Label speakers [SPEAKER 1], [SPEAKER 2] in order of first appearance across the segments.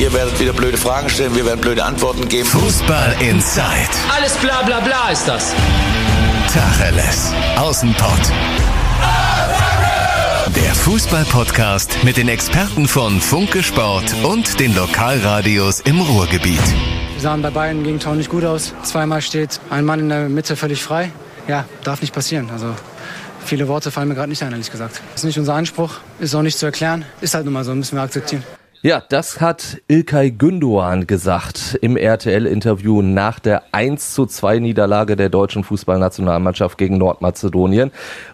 [SPEAKER 1] Ihr werdet wieder blöde Fragen stellen, wir werden blöde Antworten geben.
[SPEAKER 2] Fußball Inside.
[SPEAKER 3] Alles bla bla bla ist das.
[SPEAKER 2] Tacheles. Außenpott. Der Fußball-Podcast mit den Experten von Funke Sport und den Lokalradios im Ruhrgebiet.
[SPEAKER 4] Wir sahen bei beiden Gegentoren nicht gut aus. Zweimal steht ein Mann in der Mitte völlig frei. Ja, darf nicht passieren. Also viele Worte fallen mir gerade nicht ein, ehrlich gesagt. Das ist nicht unser Anspruch, ist auch nicht zu erklären. Ist halt nun mal so, müssen wir akzeptieren.
[SPEAKER 5] Ja, das hat Ilkay Gündoğan gesagt im RTL-Interview nach der 1 zu 2 Niederlage der deutschen Fußballnationalmannschaft gegen Nordmazedonien.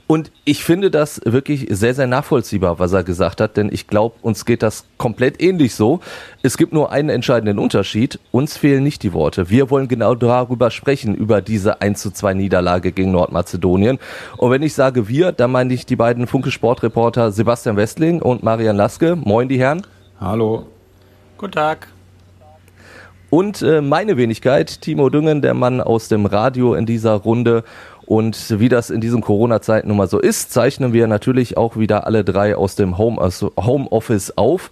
[SPEAKER 5] Und ich finde das wirklich sehr, sehr nachvollziehbar, was er gesagt hat, denn ich glaube, uns geht das komplett ähnlich so. Es gibt nur einen entscheidenden Unterschied. Uns fehlen nicht die Worte. Wir wollen genau darüber sprechen, über diese 1 zu 2 Niederlage gegen Nordmazedonien. Und wenn ich sage wir, dann meine ich die beiden Funke Sportreporter Sebastian Westling und Marian Laske. Moin, die Herren.
[SPEAKER 6] Hallo.
[SPEAKER 3] Guten Tag.
[SPEAKER 5] Und äh, meine Wenigkeit, Timo Düngen, der Mann aus dem Radio in dieser Runde. Und wie das in diesen Corona-Zeiten nun mal so ist, zeichnen wir natürlich auch wieder alle drei aus dem Home, Homeoffice auf.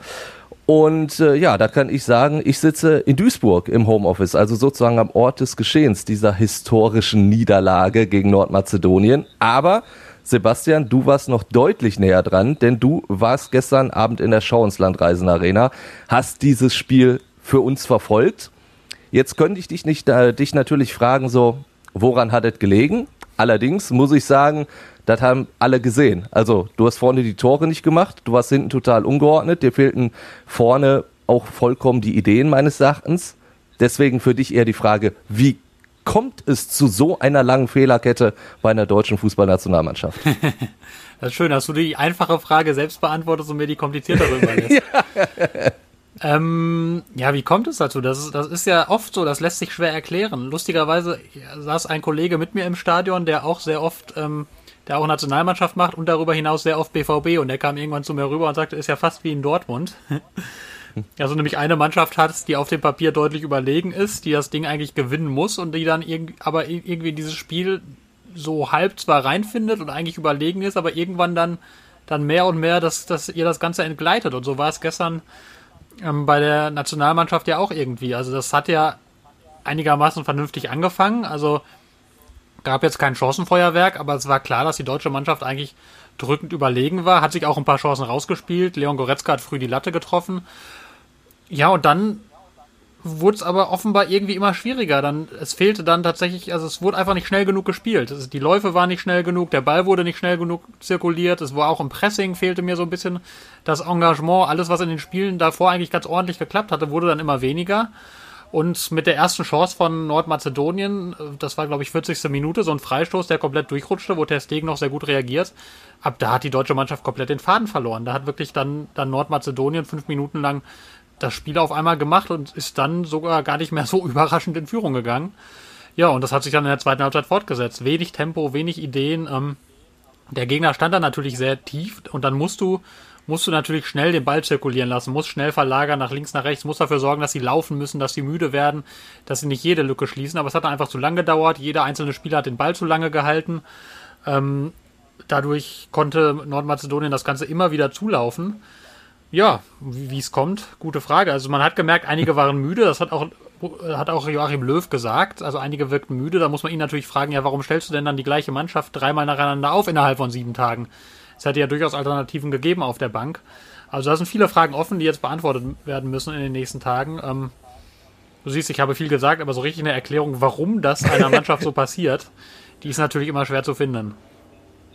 [SPEAKER 5] Und äh, ja, da kann ich sagen, ich sitze in Duisburg im Homeoffice, also sozusagen am Ort des Geschehens dieser historischen Niederlage gegen Nordmazedonien. Aber Sebastian, du warst noch deutlich näher dran, denn du warst gestern Abend in der Schau ins Landreisen Arena, hast dieses Spiel für uns verfolgt. Jetzt könnte ich dich, nicht, äh, dich natürlich fragen, so, woran hat es gelegen? Allerdings muss ich sagen, das haben alle gesehen. Also, du hast vorne die Tore nicht gemacht, du warst hinten total ungeordnet, dir fehlten vorne auch vollkommen die Ideen meines Erachtens. Deswegen für dich eher die Frage, wie kommt es zu so einer langen Fehlerkette bei einer deutschen Fußballnationalmannschaft?
[SPEAKER 3] das ist schön, dass du die einfache Frage selbst beantwortest und mir die kompliziertere überlässt. ja. Ähm, ja, wie kommt es dazu? Das ist, das ist ja oft so, das lässt sich schwer erklären. Lustigerweise saß ein Kollege mit mir im Stadion, der auch sehr oft, ähm, der auch Nationalmannschaft macht und darüber hinaus sehr oft BVB und der kam irgendwann zu mir rüber und sagte, ist ja fast wie in Dortmund. Also nämlich eine Mannschaft hat, die auf dem Papier deutlich überlegen ist, die das Ding eigentlich gewinnen muss und die dann irg aber irgendwie dieses Spiel so halb zwar reinfindet und eigentlich überlegen ist, aber irgendwann dann, dann mehr und mehr, dass, dass ihr das Ganze entgleitet. Und so war es gestern ähm, bei der Nationalmannschaft ja auch irgendwie. Also das hat ja einigermaßen vernünftig angefangen. Also gab jetzt kein Chancenfeuerwerk, aber es war klar, dass die deutsche Mannschaft eigentlich drückend überlegen war. Hat sich auch ein paar Chancen rausgespielt. Leon Goretzka hat früh die Latte getroffen. Ja, und dann wurde es aber offenbar irgendwie immer schwieriger. Dann, es fehlte dann tatsächlich, also es wurde einfach nicht schnell genug gespielt. Also die Läufe waren nicht schnell genug, der Ball wurde nicht schnell genug zirkuliert, es war auch im Pressing, fehlte mir so ein bisschen das Engagement. Alles, was in den Spielen davor eigentlich ganz ordentlich geklappt hatte, wurde dann immer weniger. Und mit der ersten Chance von Nordmazedonien, das war glaube ich 40. Minute, so ein Freistoß, der komplett durchrutschte, wo Ter Stegen noch sehr gut reagiert. Ab da hat die deutsche Mannschaft komplett den Faden verloren. Da hat wirklich dann, dann Nordmazedonien fünf Minuten lang das Spiel auf einmal gemacht und ist dann sogar gar nicht mehr so überraschend in Führung gegangen. Ja, und das hat sich dann in der zweiten Halbzeit fortgesetzt. Wenig Tempo, wenig Ideen. Ähm, der Gegner stand dann natürlich sehr tief und dann musst du, musst du natürlich schnell den Ball zirkulieren lassen, musst schnell verlagern nach links, nach rechts, musst dafür sorgen, dass sie laufen müssen, dass sie müde werden, dass sie nicht jede Lücke schließen. Aber es hat dann einfach zu lange gedauert. Jeder einzelne Spieler hat den Ball zu lange gehalten. Ähm, dadurch konnte Nordmazedonien das Ganze immer wieder zulaufen. Ja, wie es kommt, gute Frage. Also man hat gemerkt, einige waren müde, das hat auch, hat auch Joachim Löw gesagt. Also einige wirkten müde, da muss man ihn natürlich fragen, ja, warum stellst du denn dann die gleiche Mannschaft dreimal nacheinander auf innerhalb von sieben Tagen? Es hätte ja durchaus Alternativen gegeben auf der Bank. Also da sind viele Fragen offen, die jetzt beantwortet werden müssen in den nächsten Tagen. Ähm, du siehst, ich habe viel gesagt, aber so richtig eine Erklärung, warum das einer Mannschaft so passiert, die ist natürlich immer schwer zu finden.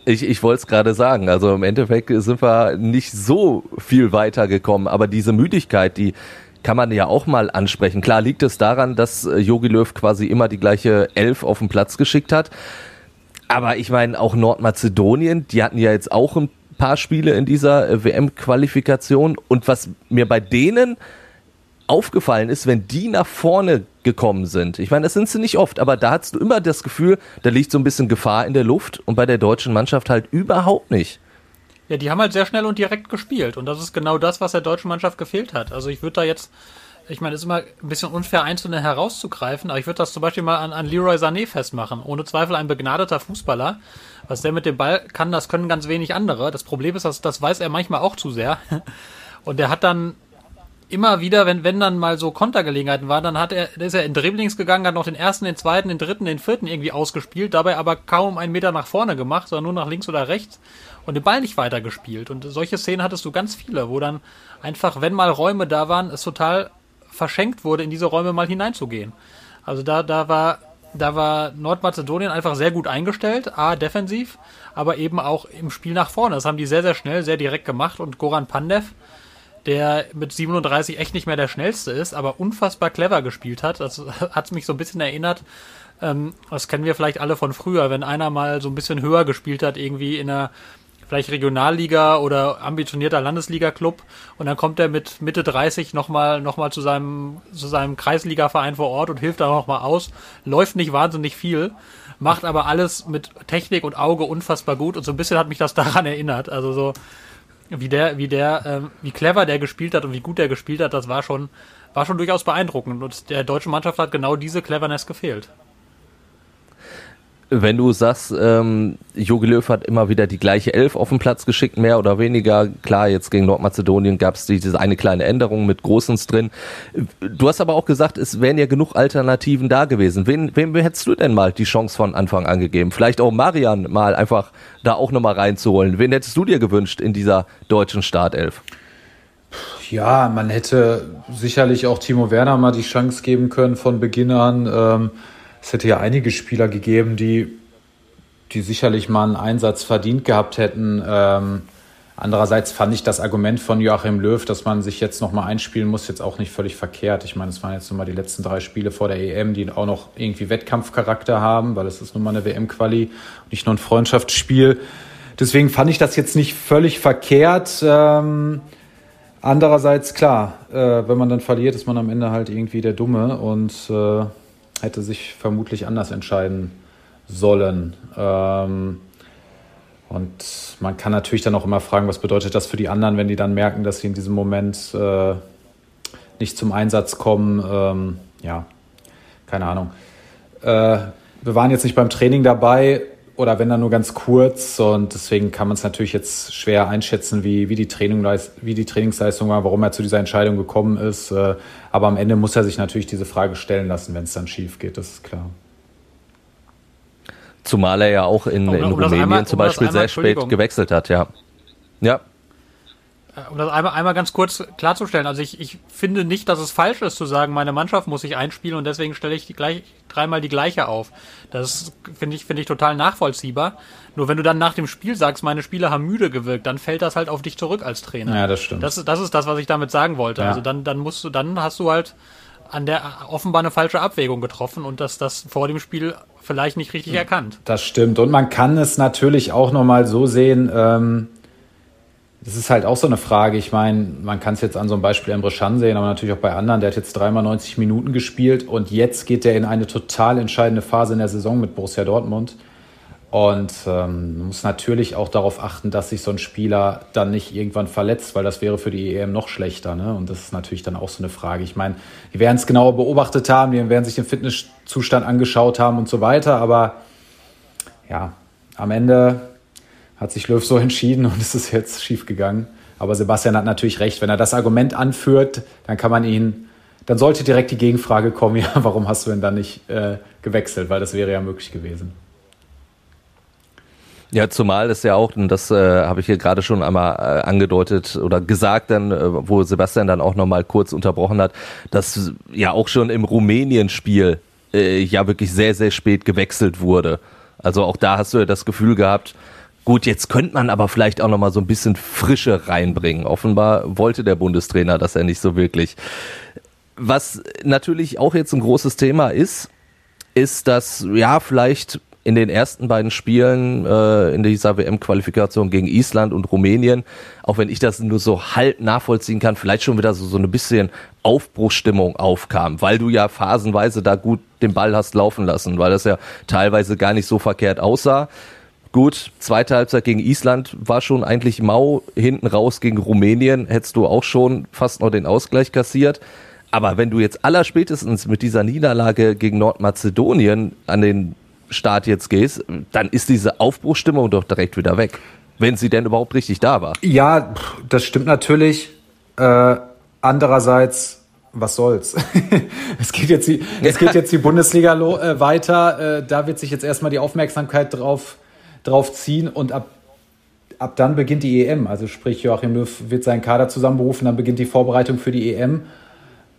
[SPEAKER 5] Ich, ich wollte es gerade sagen. Also im Endeffekt sind wir nicht so viel weitergekommen, aber diese Müdigkeit, die kann man ja auch mal ansprechen. Klar liegt es daran, dass Jogi äh, Löw quasi immer die gleiche Elf auf den Platz geschickt hat. Aber ich meine, auch Nordmazedonien, die hatten ja jetzt auch ein paar Spiele in dieser äh, WM-Qualifikation. Und was mir bei denen aufgefallen ist, wenn die nach vorne gekommen sind. Ich meine, das sind sie nicht oft, aber da hast du immer das Gefühl, da liegt so ein bisschen Gefahr in der Luft und bei der deutschen Mannschaft halt überhaupt nicht.
[SPEAKER 3] Ja, die haben halt sehr schnell und direkt gespielt und das ist genau das, was der deutschen Mannschaft gefehlt hat. Also ich würde da jetzt, ich meine, es ist immer ein bisschen unfair, Einzelne herauszugreifen, aber ich würde das zum Beispiel mal an, an Leroy Sané festmachen. Ohne Zweifel ein begnadeter Fußballer. Was der mit dem Ball kann, das können ganz wenig andere. Das Problem ist, dass, das weiß er manchmal auch zu sehr. Und der hat dann immer wieder, wenn, wenn dann mal so Kontergelegenheiten waren, dann hat er, ist er in Dribblings gegangen, hat noch den ersten, den zweiten, den dritten, den vierten irgendwie ausgespielt, dabei aber kaum einen Meter nach vorne gemacht, sondern nur nach links oder rechts und den Ball nicht weitergespielt. Und solche Szenen hattest du ganz viele, wo dann einfach, wenn mal Räume da waren, es total verschenkt wurde, in diese Räume mal hineinzugehen. Also da, da war, da war Nordmazedonien einfach sehr gut eingestellt, A, defensiv, aber eben auch im Spiel nach vorne. Das haben die sehr, sehr schnell, sehr direkt gemacht und Goran Pandev, der mit 37 echt nicht mehr der schnellste ist, aber unfassbar clever gespielt hat. Das hat mich so ein bisschen erinnert. Ähm, das kennen wir vielleicht alle von früher, wenn einer mal so ein bisschen höher gespielt hat, irgendwie in einer vielleicht Regionalliga oder ambitionierter Landesliga-Club und dann kommt er mit Mitte 30 nochmal noch mal zu seinem, zu seinem Kreisliga-Verein vor Ort und hilft da nochmal aus. Läuft nicht wahnsinnig viel, macht aber alles mit Technik und Auge unfassbar gut und so ein bisschen hat mich das daran erinnert. Also so, wie der, wie der, ähm, wie clever der gespielt hat und wie gut der gespielt hat, das war schon, war schon durchaus beeindruckend. Und der deutschen Mannschaft hat genau diese Cleverness gefehlt.
[SPEAKER 5] Wenn du sagst, ähm, Jogi Löw hat immer wieder die gleiche Elf auf den Platz geschickt, mehr oder weniger. Klar, jetzt gegen Nordmazedonien gab es diese eine kleine Änderung mit Großens drin. Du hast aber auch gesagt, es wären ja genug Alternativen da gewesen. Wen, wem hättest du denn mal die Chance von Anfang an gegeben? Vielleicht auch Marian mal einfach da auch nochmal reinzuholen. Wen hättest du dir gewünscht in dieser deutschen Startelf?
[SPEAKER 6] Ja, man hätte sicherlich auch Timo Werner mal die Chance geben können von Beginn an. Ähm, es hätte ja einige Spieler gegeben, die, die sicherlich mal einen Einsatz verdient gehabt hätten. Ähm, andererseits fand ich das Argument von Joachim Löw, dass man sich jetzt nochmal einspielen muss, jetzt auch nicht völlig verkehrt. Ich meine, es waren jetzt nochmal die letzten drei Spiele vor der EM, die auch noch irgendwie Wettkampfcharakter haben, weil es ist nun mal eine WM-Quali und nicht nur ein Freundschaftsspiel. Deswegen fand ich das jetzt nicht völlig verkehrt. Ähm, andererseits, klar, äh, wenn man dann verliert, ist man am Ende halt irgendwie der Dumme und äh, hätte sich vermutlich anders entscheiden sollen. Ähm, und man kann natürlich dann auch immer fragen, was bedeutet das für die anderen, wenn die dann merken, dass sie in diesem Moment äh, nicht zum Einsatz kommen. Ähm, ja, keine Ahnung. Äh, wir waren jetzt nicht beim Training dabei oder wenn dann nur ganz kurz und deswegen kann man es natürlich jetzt schwer einschätzen, wie, wie, die Training, wie die Trainingsleistung war, warum er zu dieser Entscheidung gekommen ist. Äh, aber am Ende muss er sich natürlich diese Frage stellen lassen, wenn es dann schief geht, das ist klar.
[SPEAKER 5] Zumal er ja auch in, um, in um Rumänien einmal, zum Beispiel einmal, sehr spät gewechselt hat, ja. Ja,
[SPEAKER 3] um das einmal, einmal ganz kurz klarzustellen, also ich, ich finde nicht, dass es falsch ist zu sagen, meine Mannschaft muss sich einspielen und deswegen stelle ich die gleich, dreimal die gleiche auf. Das finde ich, finde ich total nachvollziehbar. Nur wenn du dann nach dem Spiel sagst, meine Spieler haben müde gewirkt, dann fällt das halt auf dich zurück als Trainer.
[SPEAKER 6] Ja, das stimmt.
[SPEAKER 3] Das, das ist das, was ich damit sagen wollte. Ja. Also dann, dann musst du, dann hast du halt an der offenbar eine falsche Abwägung getroffen und dass das vor dem Spiel vielleicht nicht richtig erkannt.
[SPEAKER 6] Das stimmt. Und man kann es natürlich auch nochmal so sehen, ähm, das ist halt auch so eine Frage. Ich meine, man kann es jetzt an so einem Beispiel Emre Can sehen, aber natürlich auch bei anderen. Der hat jetzt dreimal 90 Minuten gespielt und jetzt geht er in eine total entscheidende Phase in der Saison mit Borussia Dortmund. Und ähm, muss natürlich auch darauf achten, dass sich so ein Spieler dann nicht irgendwann verletzt, weil das wäre für die EM noch schlechter. Ne? Und das ist natürlich dann auch so eine Frage. Ich meine, die werden es genauer beobachtet haben, die werden sich den Fitnesszustand angeschaut haben und so weiter. Aber ja, am Ende hat sich Löw so entschieden und es ist jetzt schief gegangen. Aber Sebastian hat natürlich recht. Wenn er das Argument anführt, dann kann man ihn, dann sollte direkt die Gegenfrage kommen, ja, warum hast du denn dann nicht äh, gewechselt? Weil das wäre ja möglich gewesen.
[SPEAKER 5] Ja, zumal es ja auch, und das äh, habe ich hier gerade schon einmal äh, angedeutet oder gesagt, dann, äh, wo Sebastian dann auch nochmal kurz unterbrochen hat, dass ja auch schon im Rumänien-Spiel äh, ja wirklich sehr, sehr spät gewechselt wurde. Also auch da hast du ja das Gefühl gehabt, Gut, jetzt könnte man aber vielleicht auch noch mal so ein bisschen Frische reinbringen. Offenbar wollte der Bundestrainer das ja nicht so wirklich. Was natürlich auch jetzt ein großes Thema ist, ist, dass ja vielleicht in den ersten beiden Spielen äh, in dieser WM-Qualifikation gegen Island und Rumänien, auch wenn ich das nur so halb nachvollziehen kann, vielleicht schon wieder so, so ein bisschen Aufbruchstimmung aufkam, weil du ja phasenweise da gut den Ball hast laufen lassen, weil das ja teilweise gar nicht so verkehrt aussah. Gut, zweite Halbzeit gegen Island war schon eigentlich mau. Hinten raus gegen Rumänien hättest du auch schon fast noch den Ausgleich kassiert. Aber wenn du jetzt allerspätestens mit dieser Niederlage gegen Nordmazedonien an den Start jetzt gehst, dann ist diese Aufbruchstimmung doch direkt wieder weg. Wenn sie denn überhaupt richtig da war.
[SPEAKER 6] Ja, das stimmt natürlich. Äh, andererseits, was soll's? es geht jetzt die, es geht jetzt die Bundesliga äh, weiter. Äh, da wird sich jetzt erstmal die Aufmerksamkeit drauf, drauf ziehen und ab, ab dann beginnt die EM. Also sprich, Joachim Löw wird seinen Kader zusammenberufen, dann beginnt die Vorbereitung für die EM.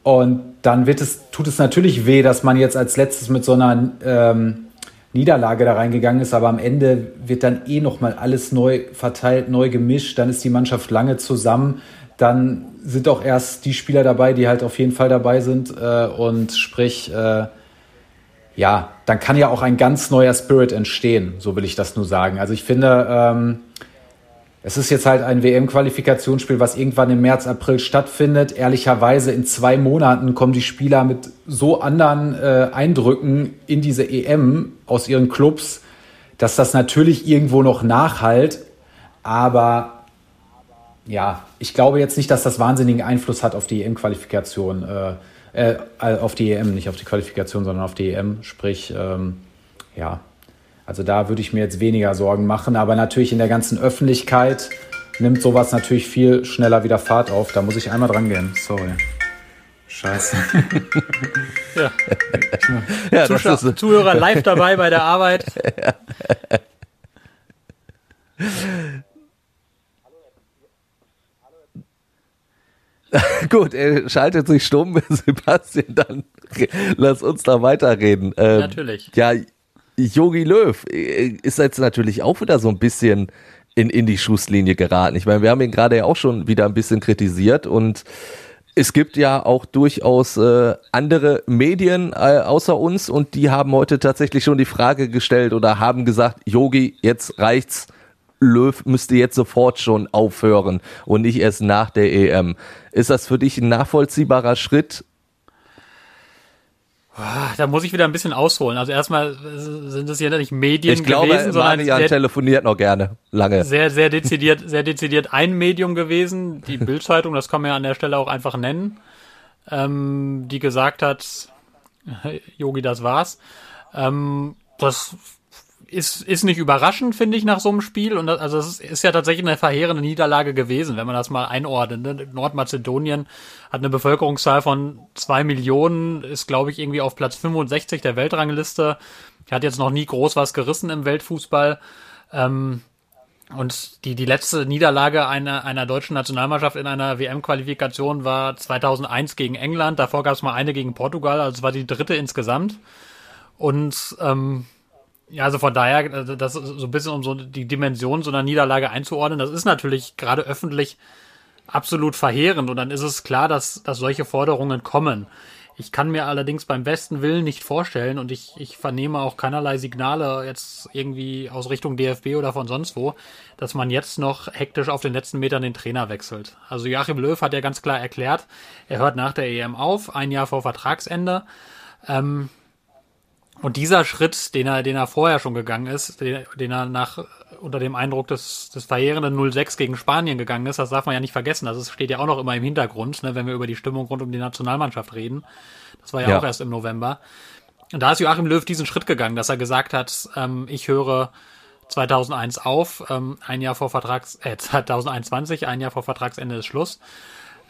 [SPEAKER 6] Und dann wird es, tut es natürlich weh, dass man jetzt als letztes mit so einer ähm, Niederlage da reingegangen ist, aber am Ende wird dann eh nochmal alles neu verteilt, neu gemischt, dann ist die Mannschaft lange zusammen, dann sind auch erst die Spieler dabei, die halt auf jeden Fall dabei sind äh, und sprich, äh, ja, dann kann ja auch ein ganz neuer Spirit entstehen, so will ich das nur sagen. Also ich finde, ähm, es ist jetzt halt ein WM-Qualifikationsspiel, was irgendwann im März, April stattfindet. Ehrlicherweise in zwei Monaten kommen die Spieler mit so anderen äh, Eindrücken in diese EM aus ihren Clubs, dass das natürlich irgendwo noch nachhalt. Aber ja, ich glaube jetzt nicht, dass das wahnsinnigen Einfluss hat auf die EM-Qualifikation, äh, äh, auf die EM, nicht auf die Qualifikation, sondern auf die EM. Sprich, ähm, ja, also da würde ich mir jetzt weniger Sorgen machen. Aber natürlich in der ganzen Öffentlichkeit nimmt sowas natürlich viel schneller wieder Fahrt auf. Da muss ich einmal dran gehen. Sorry. Scheiße.
[SPEAKER 3] ja. ja Zuschauer, ist... Zuhörer live dabei bei der Arbeit.
[SPEAKER 5] Gut, er schaltet sich stumm, Sebastian, dann lass uns da weiterreden.
[SPEAKER 3] Ähm, Natürlich.
[SPEAKER 5] Ja, Yogi Löw äh, ist jetzt natürlich auch wieder so ein bisschen in, in die Schusslinie geraten. Ich meine, wir haben ihn gerade ja auch schon wieder ein bisschen kritisiert und es gibt ja auch durchaus äh, andere Medien äh, außer uns und die haben heute tatsächlich schon die Frage gestellt oder haben gesagt, Yogi, jetzt reicht's. Löw müsste jetzt sofort schon aufhören und nicht erst nach der EM. Ist das für dich ein nachvollziehbarer Schritt
[SPEAKER 3] Ah, da muss ich wieder ein bisschen ausholen. Also erstmal sind es ja nicht Medien
[SPEAKER 5] ich glaube,
[SPEAKER 3] gewesen,
[SPEAKER 5] sondern Marian telefoniert noch gerne lange.
[SPEAKER 3] Sehr, sehr dezidiert, sehr dezidiert ein Medium gewesen, die Bildzeitung, das kann man ja an der Stelle auch einfach nennen, ähm, die gesagt hat, Yogi, das war's. Ähm, das ist, ist nicht überraschend, finde ich, nach so einem Spiel. Und das, also es ist, ja tatsächlich eine verheerende Niederlage gewesen, wenn man das mal einordnet. Ne? Nordmazedonien hat eine Bevölkerungszahl von zwei Millionen, ist, glaube ich, irgendwie auf Platz 65 der Weltrangliste. Hat jetzt noch nie groß was gerissen im Weltfußball. Ähm, und die, die letzte Niederlage einer, einer deutschen Nationalmannschaft in einer WM-Qualifikation war 2001 gegen England. Davor gab es mal eine gegen Portugal, also es war die dritte insgesamt. Und ähm, ja, also von daher, äh, das so ein bisschen um so die Dimension so einer Niederlage einzuordnen, das ist natürlich gerade öffentlich absolut verheerend und dann ist es klar, dass, dass solche Forderungen kommen. Ich kann mir allerdings beim besten Willen nicht vorstellen und ich, ich vernehme auch keinerlei Signale jetzt irgendwie aus Richtung DFB oder von sonst wo, dass man jetzt noch hektisch auf den letzten Metern den Trainer wechselt. Also Joachim Löw hat ja ganz klar erklärt, er hört nach der EM auf, ein Jahr vor Vertragsende. Ähm, und dieser Schritt, den er, den er vorher schon gegangen ist, den, den er nach unter dem Eindruck des, des verheerenden 06 gegen Spanien gegangen ist, das darf man ja nicht vergessen. Das steht ja auch noch immer im Hintergrund, ne, wenn wir über die Stimmung rund um die Nationalmannschaft reden. Das war ja, ja. auch erst im November. Und da ist Joachim Löw diesen Schritt gegangen, dass er gesagt hat, ähm, ich höre 2001 auf, ähm, ein Jahr vor Vertrags, äh, 2021, ein Jahr vor Vertragsende ist Schluss.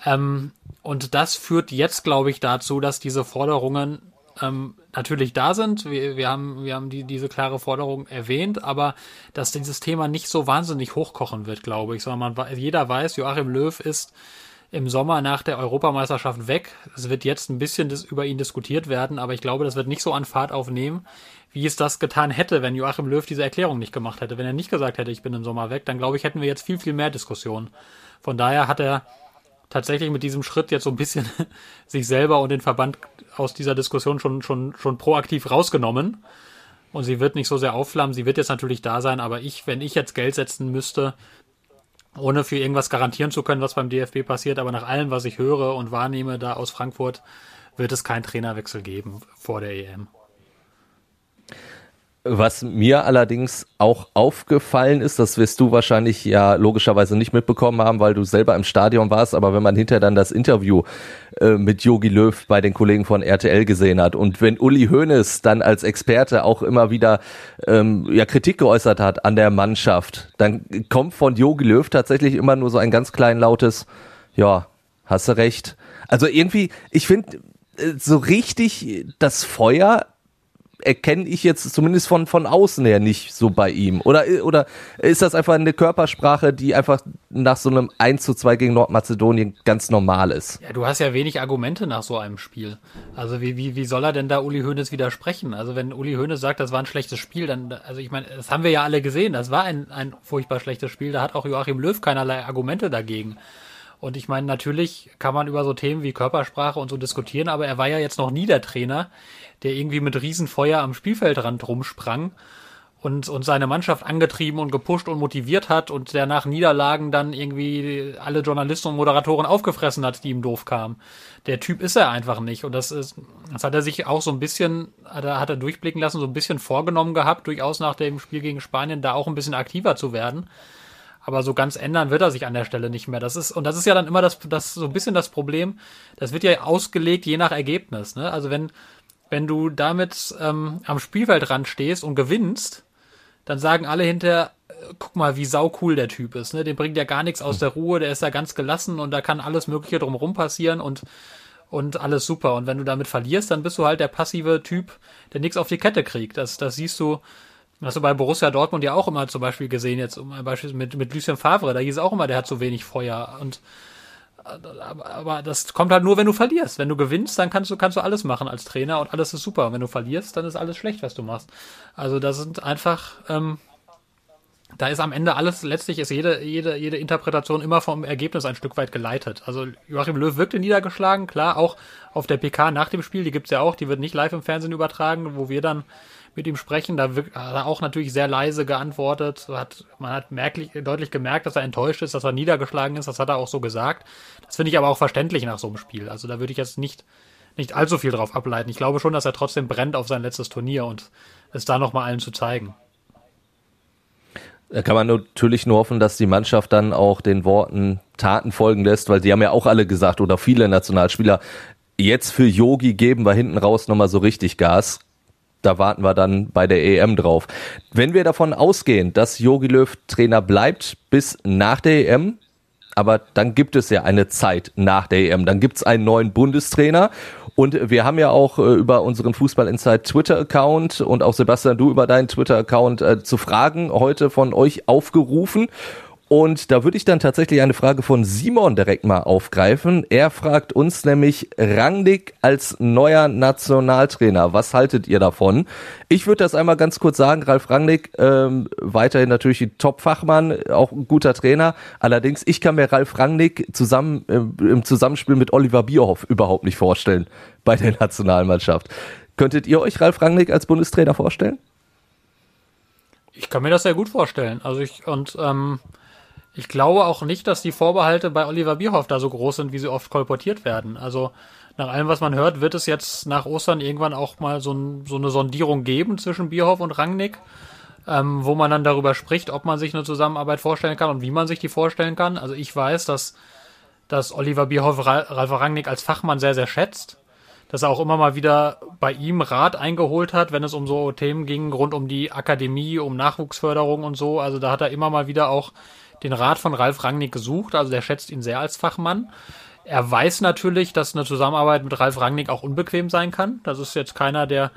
[SPEAKER 3] Ähm, und das führt jetzt, glaube ich, dazu, dass diese Forderungen ähm, natürlich da sind. Wir, wir haben, wir haben die, diese klare Forderung erwähnt, aber dass dieses Thema nicht so wahnsinnig hochkochen wird, glaube ich, sondern man, jeder weiß, Joachim Löw ist im Sommer nach der Europameisterschaft weg. Es wird jetzt ein bisschen dis über ihn diskutiert werden, aber ich glaube, das wird nicht so an Fahrt aufnehmen, wie es das getan hätte, wenn Joachim Löw diese Erklärung nicht gemacht hätte. Wenn er nicht gesagt hätte, ich bin im Sommer weg, dann glaube ich, hätten wir jetzt viel, viel mehr Diskussionen. Von daher hat er tatsächlich mit diesem Schritt jetzt so ein bisschen sich selber und den Verband aus dieser Diskussion schon, schon, schon proaktiv rausgenommen. Und sie wird nicht so sehr aufflammen. Sie wird jetzt natürlich da sein, aber ich, wenn ich jetzt Geld setzen müsste, ohne für irgendwas garantieren zu können, was beim DFB passiert, aber nach allem, was ich höre und wahrnehme da aus Frankfurt, wird es keinen Trainerwechsel geben vor der EM.
[SPEAKER 5] Was mir allerdings auch aufgefallen ist, das wirst du wahrscheinlich ja logischerweise nicht mitbekommen haben, weil du selber im Stadion warst, aber wenn man hinterher dann das Interview äh, mit Yogi Löw bei den Kollegen von RTL gesehen hat und wenn Uli Hoeneß dann als Experte auch immer wieder ähm, ja Kritik geäußert hat an der Mannschaft, dann kommt von Yogi Löw tatsächlich immer nur so ein ganz klein lautes, ja, hast du recht. Also irgendwie, ich finde, äh, so richtig das Feuer erkenne ich jetzt zumindest von, von außen her nicht so bei ihm. Oder, oder ist das einfach eine Körpersprache, die einfach nach so einem 1 zu 2 gegen Nordmazedonien ganz normal ist?
[SPEAKER 3] Ja, du hast ja wenig Argumente nach so einem Spiel. Also wie, wie, wie soll er denn da Uli Hoeneß widersprechen? Also wenn Uli Hoeneß sagt, das war ein schlechtes Spiel, dann, also ich meine, das haben wir ja alle gesehen, das war ein, ein furchtbar schlechtes Spiel, da hat auch Joachim Löw keinerlei Argumente dagegen. Und ich meine, natürlich kann man über so Themen wie Körpersprache und so diskutieren, aber er war ja jetzt noch nie der Trainer, der irgendwie mit Riesenfeuer am Spielfeldrand rumsprang und, und seine Mannschaft angetrieben und gepusht und motiviert hat und der nach Niederlagen dann irgendwie alle Journalisten und Moderatoren aufgefressen hat, die ihm doof kamen. Der Typ ist er einfach nicht. Und das ist, das hat er sich auch so ein bisschen, hat er, hat er durchblicken lassen, so ein bisschen vorgenommen gehabt, durchaus nach dem Spiel gegen Spanien da auch ein bisschen aktiver zu werden. Aber so ganz ändern wird er sich an der Stelle nicht mehr. Das ist, und das ist ja dann immer das, das so ein bisschen das Problem. Das wird ja ausgelegt je nach Ergebnis. Ne? Also wenn, wenn du damit ähm, am Spielfeldrand stehst und gewinnst, dann sagen alle hinterher, äh, guck mal, wie sau cool der Typ ist. Ne? Dem bringt ja gar nichts aus der Ruhe, der ist ja ganz gelassen und da kann alles Mögliche drumherum passieren und, und alles super. Und wenn du damit verlierst, dann bist du halt der passive Typ, der nichts auf die Kette kriegt. Das, das siehst du, hast du bei Borussia Dortmund ja auch immer zum Beispiel gesehen, jetzt um ein Beispiel mit, mit Lucien Favre, da hieß auch immer, der hat zu wenig Feuer und aber, aber das kommt halt nur, wenn du verlierst. Wenn du gewinnst, dann kannst du, kannst du alles machen als Trainer und alles ist super. Und wenn du verlierst, dann ist alles schlecht, was du machst. Also das sind einfach, ähm, da ist am Ende alles, letztlich ist jede, jede, jede Interpretation immer vom Ergebnis ein Stück weit geleitet. Also Joachim Löw wirkte niedergeschlagen, klar, auch auf der PK nach dem Spiel, die gibt's ja auch, die wird nicht live im Fernsehen übertragen, wo wir dann mit ihm sprechen. Da hat er auch natürlich sehr leise geantwortet. Hat, man hat merklich, deutlich gemerkt, dass er enttäuscht ist, dass er niedergeschlagen ist. Das hat er auch so gesagt. Das finde ich aber auch verständlich nach so einem Spiel. Also da würde ich jetzt nicht, nicht allzu viel drauf ableiten. Ich glaube schon, dass er trotzdem brennt auf sein letztes Turnier und es da nochmal allen zu zeigen.
[SPEAKER 5] Da kann man natürlich nur hoffen, dass die Mannschaft dann auch den Worten Taten folgen lässt, weil sie haben ja auch alle gesagt oder viele Nationalspieler, jetzt für Yogi geben wir hinten raus nochmal so richtig Gas da warten wir dann bei der EM drauf. Wenn wir davon ausgehen, dass Jogi Löw Trainer bleibt bis nach der EM, aber dann gibt es ja eine Zeit nach der EM, dann gibt es einen neuen Bundestrainer. Und wir haben ja auch äh, über unseren Fußball Inside Twitter Account und auch Sebastian du über deinen Twitter Account äh, zu Fragen heute von euch aufgerufen und da würde ich dann tatsächlich eine Frage von Simon direkt mal aufgreifen. Er fragt uns nämlich Rangnick als neuer Nationaltrainer. Was haltet ihr davon? Ich würde das einmal ganz kurz sagen. Ralf Rangnick, ähm, weiterhin natürlich ein Top-Fachmann, auch ein guter Trainer. Allerdings, ich kann mir Ralf Rangnick zusammen äh, im Zusammenspiel mit Oliver Bierhoff überhaupt nicht vorstellen bei der Nationalmannschaft. Könntet ihr euch Ralf Rangnick als Bundestrainer vorstellen?
[SPEAKER 3] Ich kann mir das sehr gut vorstellen. Also ich und ähm, ich glaube auch nicht, dass die Vorbehalte bei Oliver Bierhoff da so groß sind, wie sie oft kolportiert werden. Also nach allem, was man hört, wird es jetzt nach Ostern irgendwann auch mal so, ein, so eine Sondierung geben zwischen Bierhoff und Rangnick, ähm, wo man dann darüber spricht, ob man sich eine Zusammenarbeit vorstellen kann und wie man sich die vorstellen kann. Also ich weiß, dass, dass Oliver Bierhoff Ralf Rangnick als Fachmann sehr, sehr schätzt. Dass er auch immer mal wieder bei ihm Rat eingeholt hat, wenn es um so Themen ging, rund um die Akademie, um Nachwuchsförderung und so. Also da hat er immer mal wieder auch den Rat von Ralf Rangnick gesucht, also der schätzt ihn sehr als Fachmann. Er weiß natürlich, dass eine Zusammenarbeit mit Ralf Rangnick auch unbequem sein kann. Das ist jetzt keiner, der,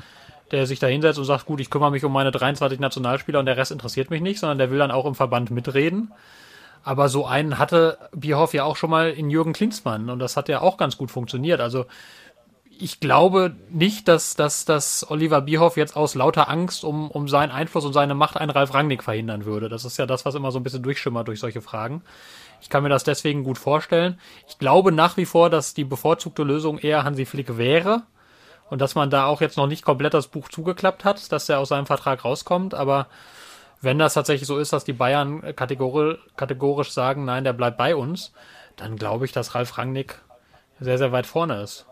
[SPEAKER 3] der sich da hinsetzt und sagt, gut, ich kümmere mich um meine 23 Nationalspieler und der Rest interessiert mich nicht, sondern der will dann auch im Verband mitreden. Aber so einen hatte Bierhoff ja auch schon mal in Jürgen Klinsmann und das hat ja auch ganz gut funktioniert. Also ich glaube nicht, dass, dass, dass Oliver Bierhoff jetzt aus lauter Angst um, um seinen Einfluss und seine Macht einen Ralf Rangnick verhindern würde. Das ist ja das, was immer so ein bisschen durchschimmert durch solche Fragen. Ich kann mir das deswegen gut vorstellen. Ich glaube nach wie vor, dass die bevorzugte Lösung eher Hansi Flick wäre und dass man da auch jetzt noch nicht komplett das Buch zugeklappt hat, dass der aus seinem Vertrag rauskommt. Aber wenn das tatsächlich so ist, dass die Bayern kategorisch, kategorisch sagen, nein, der bleibt bei uns, dann glaube ich, dass Ralf Rangnick sehr, sehr weit vorne ist.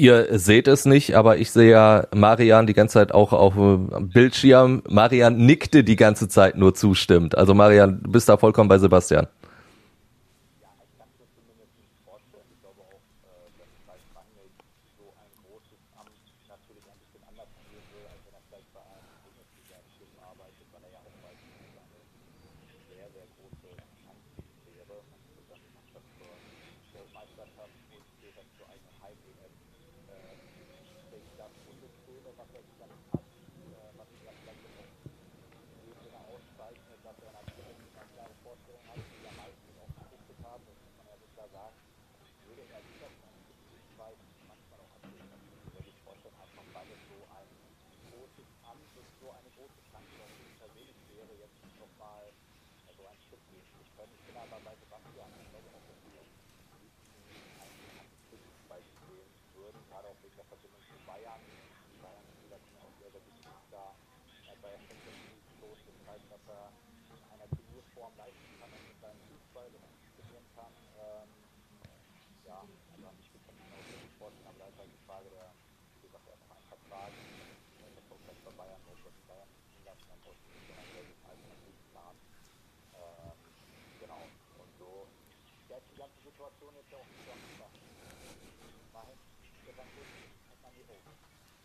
[SPEAKER 5] Ihr seht es nicht, aber ich sehe ja Marian die ganze Zeit auch auf dem Bildschirm. Marian nickte die ganze Zeit nur zustimmt. Also Marian, du bist da vollkommen bei Sebastian.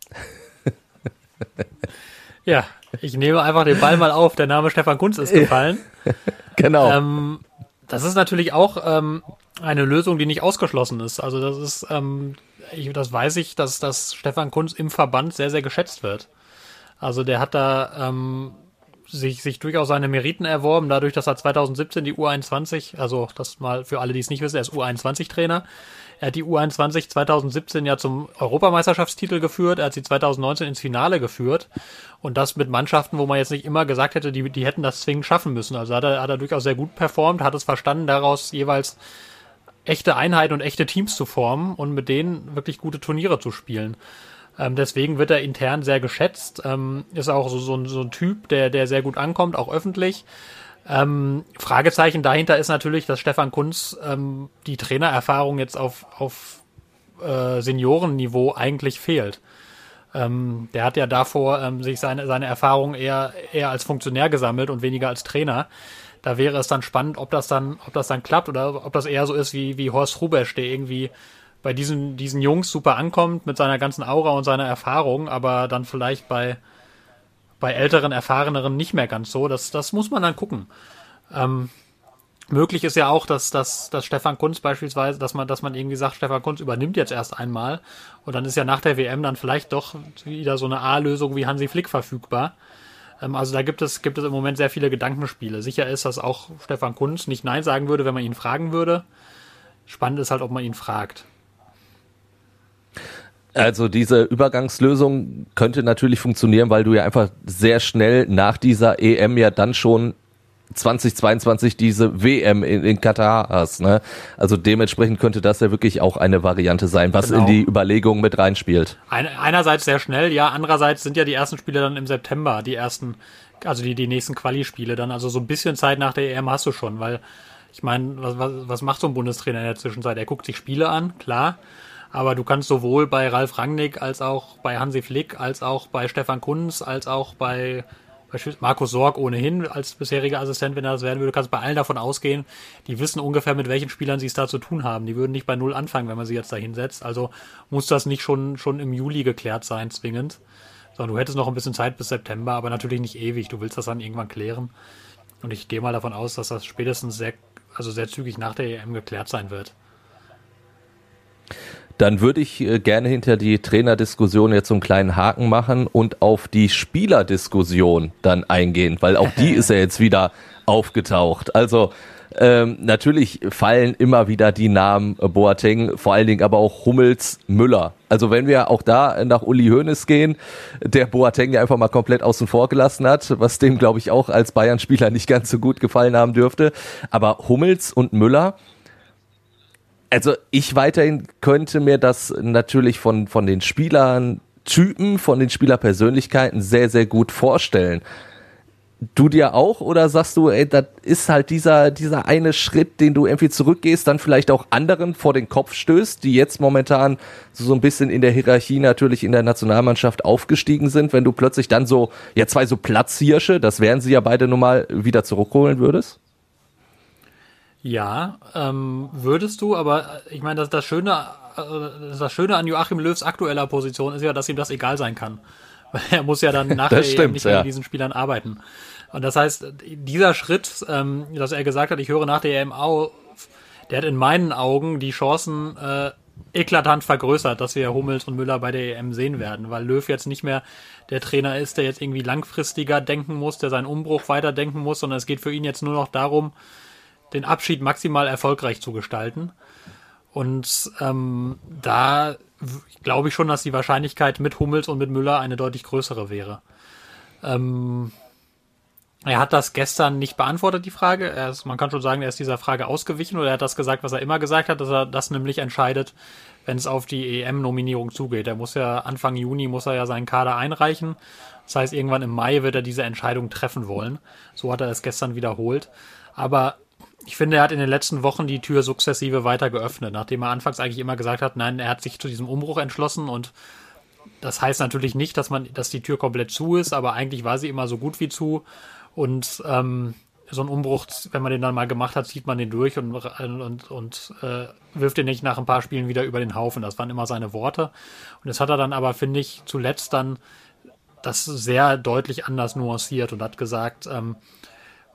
[SPEAKER 3] Ja, ich nehme einfach den Ball mal auf. Der Name Stefan Kunz ist gefallen.
[SPEAKER 5] genau.
[SPEAKER 3] Ähm, das ist natürlich auch ähm, eine Lösung, die nicht ausgeschlossen ist. Also das ist, ähm, ich, das weiß ich, dass, dass Stefan Kunz im Verband sehr, sehr geschätzt wird. Also der hat da ähm, sich, sich durchaus seine Meriten erworben, dadurch, dass er 2017 die U21, also das mal für alle, die es nicht wissen, er ist U21-Trainer. Er hat die U21 2017 ja zum Europameisterschaftstitel geführt, er hat sie 2019 ins Finale geführt und das mit Mannschaften, wo man jetzt nicht immer gesagt hätte, die, die hätten das zwingend schaffen müssen. Also hat er, hat er durchaus sehr gut performt, hat es verstanden, daraus jeweils echte Einheiten und echte Teams zu formen und mit denen wirklich gute Turniere zu spielen. Ähm, deswegen wird er intern sehr geschätzt. Ähm, ist auch so, so, so ein Typ, der, der sehr gut ankommt, auch öffentlich. Ähm, Fragezeichen dahinter ist natürlich, dass Stefan Kunz ähm, die Trainererfahrung jetzt auf, auf äh, Seniorenniveau eigentlich fehlt. Ähm, der hat ja davor ähm, sich seine, seine Erfahrung eher, eher als Funktionär gesammelt und weniger als Trainer. Da wäre es dann spannend, ob das dann, ob das dann klappt oder ob das eher so ist wie, wie Horst Rubesch, der irgendwie bei diesen, diesen Jungs super ankommt mit seiner ganzen Aura und seiner Erfahrung, aber dann vielleicht bei, bei älteren, erfahreneren nicht mehr ganz so. Das, das muss man dann gucken. Ähm, möglich ist ja auch, dass, dass, dass Stefan Kunz beispielsweise, dass man, dass man irgendwie sagt, Stefan Kunz übernimmt jetzt erst einmal und dann ist ja nach der WM dann vielleicht doch wieder so eine A-Lösung wie Hansi Flick verfügbar. Ähm, also da gibt es, gibt es im Moment sehr viele Gedankenspiele. Sicher ist, dass auch Stefan Kunz nicht Nein sagen würde, wenn man ihn fragen würde. Spannend ist halt, ob man ihn fragt.
[SPEAKER 5] Also diese Übergangslösung könnte natürlich funktionieren, weil du ja einfach sehr schnell nach dieser EM ja dann schon 2022 diese WM in, in Katar hast. Ne? Also dementsprechend könnte das ja wirklich auch eine Variante sein, was genau. in die Überlegung mit reinspielt.
[SPEAKER 3] Ein, einerseits sehr schnell, ja. Andererseits sind ja die ersten Spiele dann im September, die ersten, also die, die nächsten Quali-Spiele dann. Also so ein bisschen Zeit nach der EM hast du schon, weil ich meine, was, was, was macht so ein Bundestrainer in der Zwischenzeit? Er guckt sich Spiele an, klar. Aber du kannst sowohl bei Ralf Rangnick als auch bei Hansi Flick, als auch bei Stefan Kunz, als auch bei, Markus Sorg ohnehin als bisheriger Assistent, wenn er das werden würde, kannst bei allen davon ausgehen, die wissen ungefähr, mit welchen Spielern sie es da zu tun haben. Die würden nicht bei Null anfangen, wenn man sie jetzt da hinsetzt. Also muss das nicht schon, schon im Juli geklärt sein, zwingend. Sondern du hättest noch ein bisschen Zeit bis September, aber natürlich nicht ewig. Du willst das dann irgendwann klären. Und ich gehe mal davon aus, dass das spätestens sehr, also sehr zügig nach der EM geklärt sein wird
[SPEAKER 5] dann würde ich äh, gerne hinter die Trainerdiskussion jetzt so einen kleinen Haken machen und auf die Spielerdiskussion dann eingehen, weil auch die ist ja jetzt wieder aufgetaucht. Also ähm, natürlich fallen immer wieder die Namen Boateng, vor allen Dingen aber auch Hummels, Müller. Also wenn wir auch da nach Uli Hoeneß gehen, der Boateng ja einfach mal komplett außen vor gelassen hat, was dem glaube ich auch als Bayern-Spieler nicht ganz so gut gefallen haben dürfte. Aber Hummels und Müller, also ich weiterhin könnte mir das natürlich von, von den Spielern Typen, von den Spielerpersönlichkeiten sehr, sehr gut vorstellen. Du dir auch oder sagst du, ey, das ist halt dieser, dieser eine Schritt, den du irgendwie zurückgehst, dann vielleicht auch anderen vor den Kopf stößt, die jetzt momentan so, so ein bisschen in der Hierarchie natürlich in der Nationalmannschaft aufgestiegen sind, wenn du plötzlich dann so, ja, zwei so Platzhirsche, das wären sie ja beide nun mal wieder zurückholen würdest?
[SPEAKER 3] Ja, ähm, würdest du, aber ich meine, das, das Schöne, äh, das Schöne an Joachim Löws aktueller Position ist ja, dass ihm das egal sein kann. Weil er muss ja dann nachher nicht mehr ja. mit diesen Spielern arbeiten. Und das heißt, dieser Schritt, ähm, dass er gesagt hat, ich höre nach der EM auf, der hat in meinen Augen die Chancen, äh, eklatant vergrößert, dass wir Hummels und Müller bei der EM sehen werden, weil Löw jetzt nicht mehr der Trainer ist, der jetzt irgendwie langfristiger denken muss, der seinen Umbruch weiterdenken muss, sondern es geht für ihn jetzt nur noch darum, den Abschied maximal erfolgreich zu gestalten. Und ähm, da glaube ich schon, dass die Wahrscheinlichkeit mit Hummels und mit Müller eine deutlich größere wäre. Ähm, er hat das gestern nicht beantwortet, die Frage. Ist, man kann schon sagen, er ist dieser Frage ausgewichen oder er hat das gesagt, was er immer gesagt hat, dass er das nämlich entscheidet, wenn es auf die EM-Nominierung zugeht. Er muss ja Anfang Juni muss er ja seinen Kader einreichen. Das heißt, irgendwann im Mai wird er diese Entscheidung treffen wollen. So hat er es gestern wiederholt. Aber ich finde, er hat in den letzten Wochen die Tür sukzessive weiter geöffnet, nachdem er anfangs eigentlich immer gesagt hat, nein, er hat sich zu diesem Umbruch entschlossen und das heißt natürlich nicht, dass man, dass die Tür komplett zu ist, aber eigentlich war sie immer so gut wie zu und ähm, so ein Umbruch, wenn man den dann mal gemacht hat, zieht man den durch und, und, und äh, wirft den nicht nach ein paar Spielen wieder über den Haufen. Das waren immer seine Worte. Und das hat er dann aber, finde ich, zuletzt dann das sehr deutlich anders nuanciert und hat gesagt, ähm,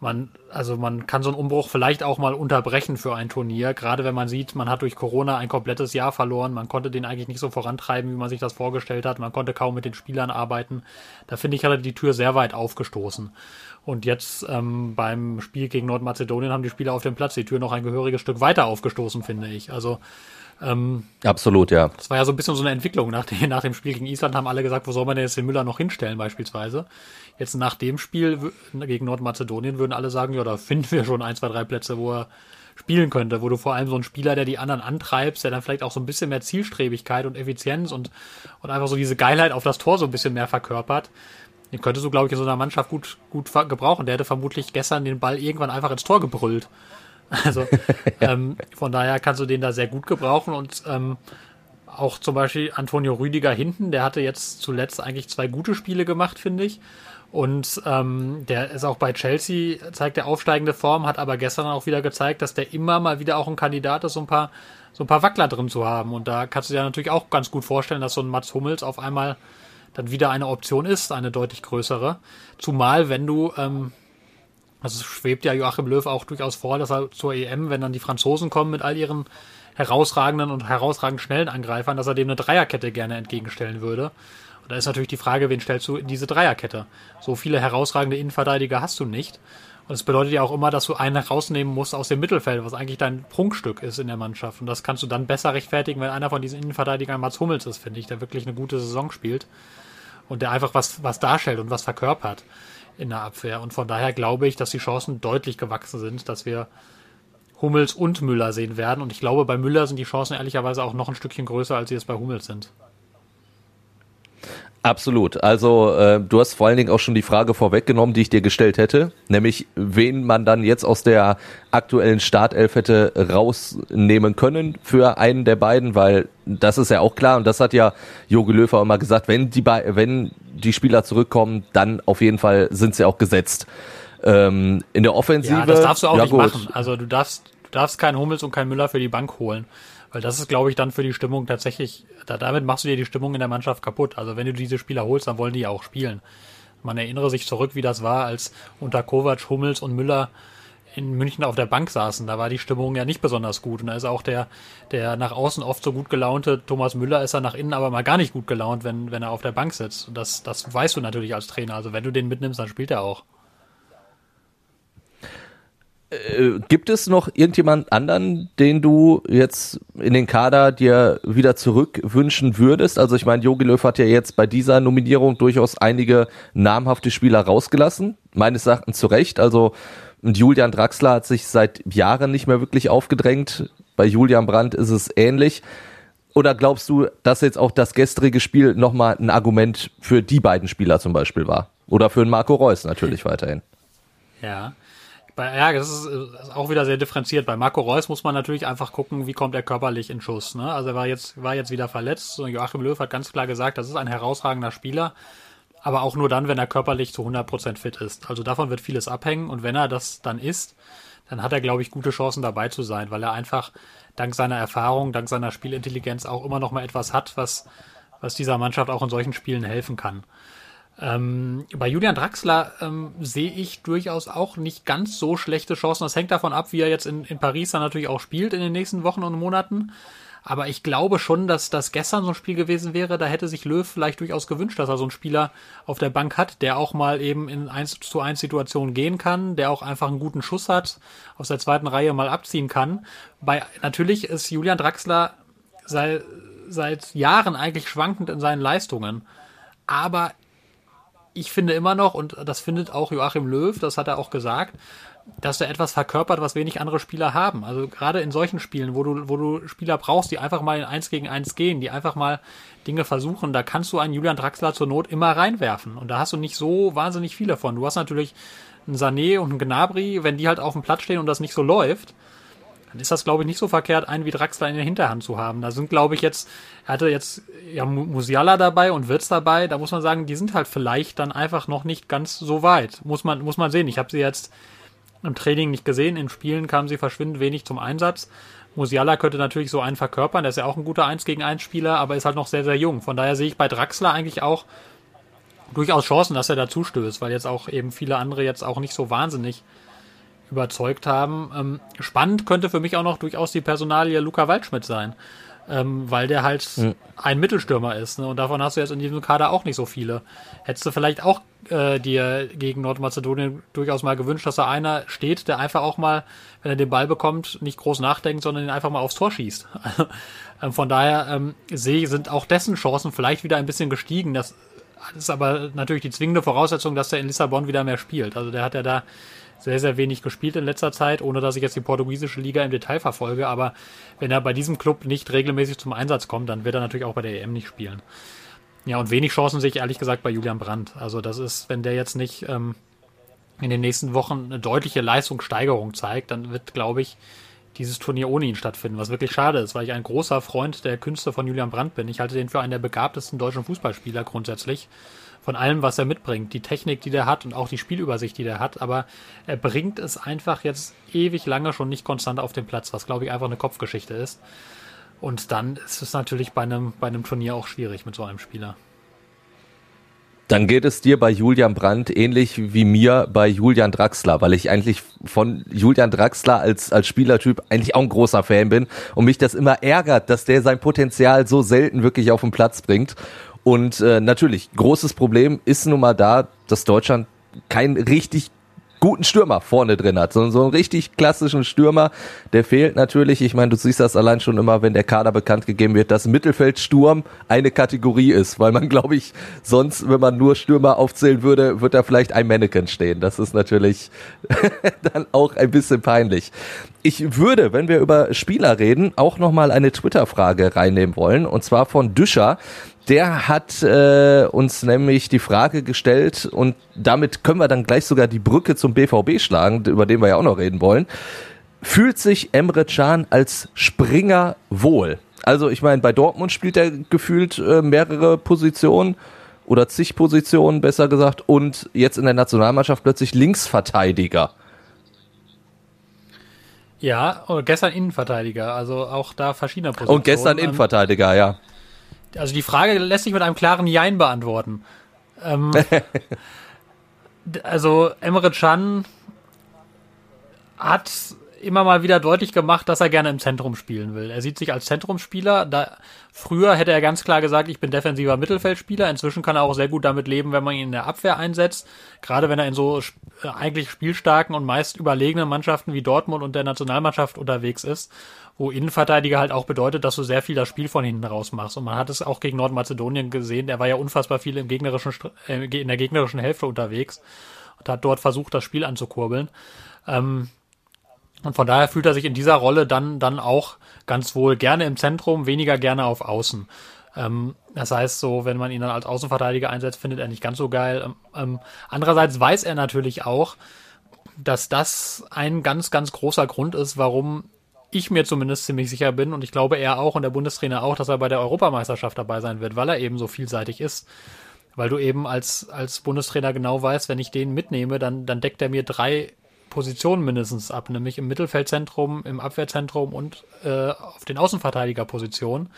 [SPEAKER 3] man, also man kann so einen Umbruch vielleicht auch mal unterbrechen für ein Turnier, gerade wenn man sieht, man hat durch Corona ein komplettes Jahr verloren, man konnte den eigentlich nicht so vorantreiben, wie man sich das vorgestellt hat, man konnte kaum mit den Spielern arbeiten. Da finde ich, hat er die Tür sehr weit aufgestoßen. Und jetzt ähm, beim Spiel gegen Nordmazedonien haben die Spieler auf dem Platz die Tür noch ein gehöriges Stück weiter aufgestoßen, finde ich. Also
[SPEAKER 5] ähm, Absolut, ja.
[SPEAKER 3] Das war ja so ein bisschen so eine Entwicklung. Nach, dem, nach dem Spiel gegen Island haben alle gesagt, wo soll man denn jetzt den Müller noch hinstellen beispielsweise. Jetzt nach dem Spiel gegen Nordmazedonien würden alle sagen, ja, da finden wir schon ein, zwei, drei Plätze, wo er spielen könnte, wo du vor allem so einen Spieler, der die anderen antreibst, der dann vielleicht auch so ein bisschen mehr Zielstrebigkeit und Effizienz und, und einfach so diese Geilheit auf das Tor so ein bisschen mehr verkörpert, den könntest du, glaube ich, in so einer Mannschaft gut, gut gebrauchen. Der hätte vermutlich gestern den Ball irgendwann einfach ins Tor gebrüllt. Also ähm, von daher kannst du den da sehr gut gebrauchen und ähm, auch zum Beispiel Antonio Rüdiger hinten, der hatte jetzt zuletzt eigentlich zwei gute Spiele gemacht, finde ich. Und ähm, der ist auch bei Chelsea, zeigt der aufsteigende Form, hat aber gestern auch wieder gezeigt, dass der immer mal wieder auch ein Kandidat ist, so ein paar, so ein paar Wackler drin zu haben. Und da kannst du dir natürlich auch ganz gut vorstellen, dass so ein Mats Hummels auf einmal dann wieder eine Option ist, eine deutlich größere. Zumal, wenn du, ähm, also es schwebt ja Joachim Löw auch durchaus vor, dass er zur EM, wenn dann die Franzosen kommen mit all ihren herausragenden und herausragend schnellen Angreifern, dass er dem eine Dreierkette gerne entgegenstellen würde. Und da ist natürlich die Frage, wen stellst du in diese Dreierkette? So viele herausragende Innenverteidiger hast du nicht. Und das bedeutet ja auch immer, dass du einen rausnehmen musst aus dem Mittelfeld, was eigentlich dein Prunkstück ist in der Mannschaft. Und das kannst du dann besser rechtfertigen, wenn einer von diesen Innenverteidigern Mats Hummels ist, finde ich, der wirklich eine gute Saison spielt. Und der einfach was, was darstellt und was verkörpert in der Abwehr. Und von daher glaube ich, dass die Chancen deutlich gewachsen sind, dass wir Hummels und Müller sehen werden. Und ich glaube, bei Müller sind die Chancen ehrlicherweise auch noch ein Stückchen größer, als sie es bei Hummels sind.
[SPEAKER 5] Absolut. Also äh, du hast vor allen Dingen auch schon die Frage vorweggenommen, die ich dir gestellt hätte, nämlich wen man dann jetzt aus der aktuellen Startelf hätte rausnehmen können für einen der beiden, weil das ist ja auch klar und das hat ja Jogi Löw immer gesagt, wenn die wenn die Spieler zurückkommen, dann auf jeden Fall sind sie auch gesetzt. Ähm, in der Offensive. Ja,
[SPEAKER 3] das darfst du auch ja, nicht gut. machen. Also du darfst, du darfst keinen Hummels und keinen Müller für die Bank holen. Weil das ist, glaube ich, dann für die Stimmung tatsächlich, da, damit machst du dir die Stimmung in der Mannschaft kaputt. Also wenn du diese Spieler holst, dann wollen die ja auch spielen. Man erinnere sich zurück, wie das war, als unter Kovac, Hummels und Müller in München auf der Bank saßen. Da war die Stimmung ja nicht besonders gut. Und da ist auch der, der nach außen oft so gut gelaunte Thomas Müller ist er nach innen aber mal gar nicht gut gelaunt, wenn, wenn er auf der Bank sitzt. Und das, das weißt du natürlich als Trainer. Also wenn du den mitnimmst, dann spielt er auch.
[SPEAKER 5] Äh, gibt es noch irgendjemand anderen, den du jetzt in den Kader dir wieder zurückwünschen würdest? Also ich meine, Jogi Löw hat ja jetzt bei dieser Nominierung durchaus einige namhafte Spieler rausgelassen, meines Erachtens zu Recht. Also Julian Draxler hat sich seit Jahren nicht mehr wirklich aufgedrängt. Bei Julian Brandt ist es ähnlich. Oder glaubst du, dass jetzt auch das gestrige Spiel nochmal ein Argument für die beiden Spieler zum Beispiel war? Oder für Marco Reus natürlich weiterhin?
[SPEAKER 3] Ja, bei, ja, das ist, ist, auch wieder sehr differenziert. Bei Marco Reus muss man natürlich einfach gucken, wie kommt er körperlich in Schuss. Ne? Also er war jetzt, war jetzt wieder verletzt. Und Joachim Löw hat ganz klar gesagt, das ist ein herausragender Spieler, aber auch nur dann, wenn er körperlich zu 100% fit ist. Also davon wird vieles abhängen. Und wenn er das dann ist, dann hat er, glaube ich, gute Chancen dabei zu sein, weil er einfach dank seiner Erfahrung, dank seiner Spielintelligenz auch immer noch mal etwas hat, was, was dieser Mannschaft auch in solchen Spielen helfen kann. Ähm, bei Julian Draxler ähm, sehe ich durchaus auch nicht ganz so schlechte Chancen. Das hängt davon ab, wie er jetzt in, in Paris dann natürlich auch spielt in den nächsten Wochen und Monaten. Aber ich glaube schon, dass das gestern so ein Spiel gewesen wäre. Da hätte sich Löw vielleicht durchaus gewünscht, dass er so einen Spieler auf der Bank hat, der auch mal eben in 1 zu 1 Situationen gehen kann, der auch einfach einen guten Schuss hat, aus der zweiten Reihe mal abziehen kann. Bei, natürlich ist Julian Draxler seit, seit Jahren eigentlich schwankend in seinen Leistungen. Aber ich finde immer noch, und das findet auch Joachim Löw, das hat er auch gesagt, dass er etwas verkörpert, was wenig andere Spieler haben. Also gerade in solchen Spielen, wo du, wo du Spieler brauchst, die einfach mal in eins gegen eins gehen, die einfach mal Dinge versuchen, da kannst du einen Julian Draxler zur Not immer reinwerfen. Und da hast du nicht so wahnsinnig viele von. Du hast natürlich einen Sané und einen Gnabry, wenn die halt auf dem Platz stehen und das nicht so läuft, dann ist das, glaube ich, nicht so verkehrt, einen wie Draxler in der Hinterhand zu haben. Da sind, glaube ich, jetzt, er hatte jetzt ja Musiala dabei und Wirtz dabei, da muss man sagen, die sind halt vielleicht dann einfach noch nicht ganz so weit. Muss man, muss man sehen. Ich habe sie jetzt im Training nicht gesehen, in Spielen kamen sie verschwindend wenig zum Einsatz. Musiala könnte natürlich so einen verkörpern, der ist ja auch ein guter 1 gegen 1 Spieler, aber ist halt noch sehr, sehr jung. Von daher sehe ich bei Draxler eigentlich auch durchaus Chancen, dass er dazu stößt, weil jetzt auch eben viele andere jetzt auch nicht so wahnsinnig überzeugt haben. Ähm, spannend könnte für mich auch noch durchaus die Personalie Luca Waldschmidt sein, ähm, weil der halt mhm. ein Mittelstürmer ist. Ne? Und davon hast du jetzt in diesem Kader auch nicht so viele. Hättest du vielleicht auch äh, dir gegen Nordmazedonien durchaus mal gewünscht, dass da einer steht, der einfach auch mal, wenn er den Ball bekommt, nicht groß nachdenkt, sondern ihn einfach mal aufs Tor schießt. ähm, von daher ähm, sehe sind auch dessen Chancen vielleicht wieder ein bisschen gestiegen. Das ist aber natürlich die zwingende Voraussetzung, dass er in Lissabon wieder mehr spielt. Also der hat ja da sehr, sehr wenig gespielt in letzter Zeit, ohne dass ich jetzt die portugiesische Liga im Detail verfolge. Aber wenn er bei diesem Club nicht regelmäßig zum Einsatz kommt, dann wird er natürlich auch bei der EM nicht spielen. Ja, und wenig Chancen sehe ich ehrlich gesagt bei Julian Brandt. Also das ist, wenn der jetzt nicht ähm, in den nächsten Wochen eine deutliche Leistungssteigerung zeigt, dann wird, glaube ich, dieses Turnier ohne ihn stattfinden, was wirklich schade ist, weil ich ein großer Freund der Künste von Julian Brandt bin. Ich halte den für einen der begabtesten deutschen Fußballspieler grundsätzlich von allem, was er mitbringt. Die Technik, die der hat und auch die Spielübersicht, die der hat. Aber er bringt es einfach jetzt ewig lange schon nicht konstant auf den Platz, was glaube ich einfach eine Kopfgeschichte ist. Und dann ist es natürlich bei einem, bei einem Turnier auch schwierig mit so einem Spieler.
[SPEAKER 5] Dann geht es dir bei Julian Brandt ähnlich wie mir bei Julian Draxler, weil ich eigentlich von Julian Draxler als, als Spielertyp eigentlich auch ein großer Fan bin und mich das immer ärgert, dass der sein Potenzial so selten wirklich auf den Platz bringt. Und äh, natürlich, großes Problem ist nun mal da, dass Deutschland keinen richtig guten Stürmer vorne drin hat. So, so einen richtig klassischen Stürmer, der fehlt natürlich. Ich meine, du siehst das allein schon immer, wenn der Kader bekannt gegeben wird, dass Mittelfeldsturm eine Kategorie ist, weil man, glaube ich, sonst, wenn man nur Stürmer aufzählen würde, wird da vielleicht ein Mannequin stehen. Das ist natürlich dann auch ein bisschen peinlich. Ich würde, wenn wir über Spieler reden, auch nochmal eine Twitter-Frage reinnehmen wollen, und zwar von Düscher. Der hat äh, uns nämlich die Frage gestellt und damit können wir dann gleich sogar die Brücke zum BVB schlagen, über den wir ja auch noch reden wollen. Fühlt sich Emre Can als Springer wohl? Also ich meine, bei Dortmund spielt er gefühlt äh, mehrere Positionen oder zig Positionen, besser gesagt, und jetzt in der Nationalmannschaft plötzlich Linksverteidiger.
[SPEAKER 3] Ja, gestern Innenverteidiger, also auch da verschiedene Positionen.
[SPEAKER 5] Und gestern Innenverteidiger, ja.
[SPEAKER 3] Also die Frage lässt sich mit einem klaren Jein beantworten. Ähm, also Emre Can hat immer mal wieder deutlich gemacht, dass er gerne im Zentrum spielen will. Er sieht sich als Zentrumsspieler. Da, früher hätte er ganz klar gesagt, ich bin defensiver Mittelfeldspieler. Inzwischen kann er auch sehr gut damit leben, wenn man ihn in der Abwehr einsetzt. Gerade wenn er in so äh, eigentlich spielstarken und meist überlegenen Mannschaften wie Dortmund und der Nationalmannschaft unterwegs ist wo Innenverteidiger halt auch bedeutet, dass du sehr viel das Spiel von hinten raus machst. Und man hat es auch gegen Nordmazedonien gesehen, der war ja unfassbar viel im gegnerischen, äh, in der gegnerischen Hälfte unterwegs und hat dort versucht, das Spiel anzukurbeln. Ähm, und von daher fühlt er sich in dieser Rolle dann, dann auch ganz wohl gerne im Zentrum, weniger gerne auf Außen. Ähm, das heißt, so, wenn man ihn dann als Außenverteidiger einsetzt, findet er nicht ganz so geil. Ähm, ähm andererseits weiß er natürlich auch, dass das ein ganz, ganz großer Grund ist, warum ich mir zumindest ziemlich sicher bin und ich glaube er auch und der Bundestrainer auch, dass er bei der Europameisterschaft dabei sein wird, weil er eben so vielseitig ist. Weil du eben als, als Bundestrainer genau weißt, wenn ich den mitnehme, dann, dann deckt er mir drei Positionen mindestens ab, nämlich im Mittelfeldzentrum, im Abwehrzentrum und äh, auf den Außenverteidigerpositionen.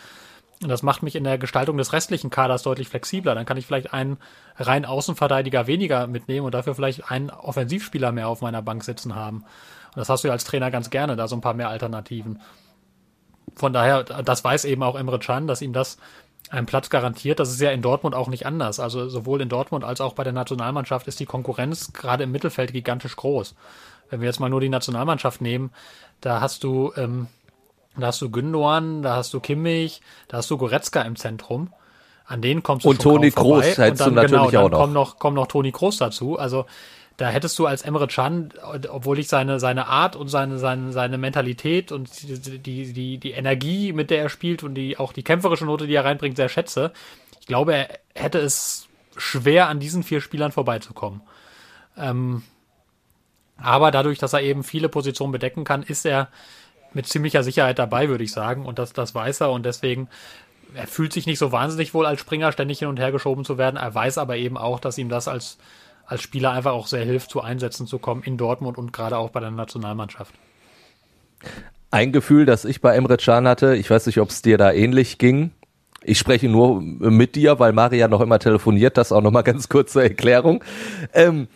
[SPEAKER 3] Und das macht mich in der Gestaltung des restlichen Kaders deutlich flexibler. Dann kann ich vielleicht einen rein Außenverteidiger weniger mitnehmen und dafür vielleicht einen Offensivspieler mehr auf meiner Bank sitzen haben. Und das hast du ja als Trainer ganz gerne, da so ein paar mehr Alternativen. von daher, das weiß eben auch Emre Can, dass ihm das einen Platz garantiert. Das ist ja in Dortmund auch nicht anders. Also sowohl in Dortmund als auch bei der Nationalmannschaft ist die Konkurrenz gerade im Mittelfeld gigantisch groß. Wenn wir jetzt mal nur die Nationalmannschaft nehmen, da hast du, ähm, da hast du Gündogan, da hast du Kimmich, da hast du Goretzka im Zentrum. An denen kommst du
[SPEAKER 5] Und Toni
[SPEAKER 3] kaum vorbei.
[SPEAKER 5] Kroos hättest
[SPEAKER 3] und
[SPEAKER 5] du
[SPEAKER 3] dann,
[SPEAKER 5] natürlich
[SPEAKER 3] genau,
[SPEAKER 5] auch
[SPEAKER 3] dann
[SPEAKER 5] noch.
[SPEAKER 3] Kommt noch, kommt noch Toni Kroos dazu. Also da hättest du als Emre Can, obwohl ich seine, seine Art und seine, seine, seine Mentalität und die, die, die, die Energie, mit der er spielt und die, auch die kämpferische Note, die er reinbringt, sehr schätze. Ich glaube, er hätte es schwer, an diesen vier Spielern vorbeizukommen. Ähm, aber dadurch, dass er eben viele Positionen bedecken kann, ist er mit ziemlicher Sicherheit dabei, würde ich sagen. Und das, das weiß er und deswegen, er fühlt sich nicht so wahnsinnig wohl als Springer, ständig hin und her geschoben zu werden. Er weiß aber eben auch, dass ihm das als, als Spieler einfach auch sehr hilft, zu Einsätzen zu kommen in Dortmund und gerade auch bei der Nationalmannschaft.
[SPEAKER 5] Ein Gefühl, das ich bei Emre Can hatte, ich weiß nicht, ob es dir da ähnlich ging. Ich spreche nur mit dir, weil Maria noch immer telefoniert, das auch nochmal ganz kurz zur Erklärung. Ähm,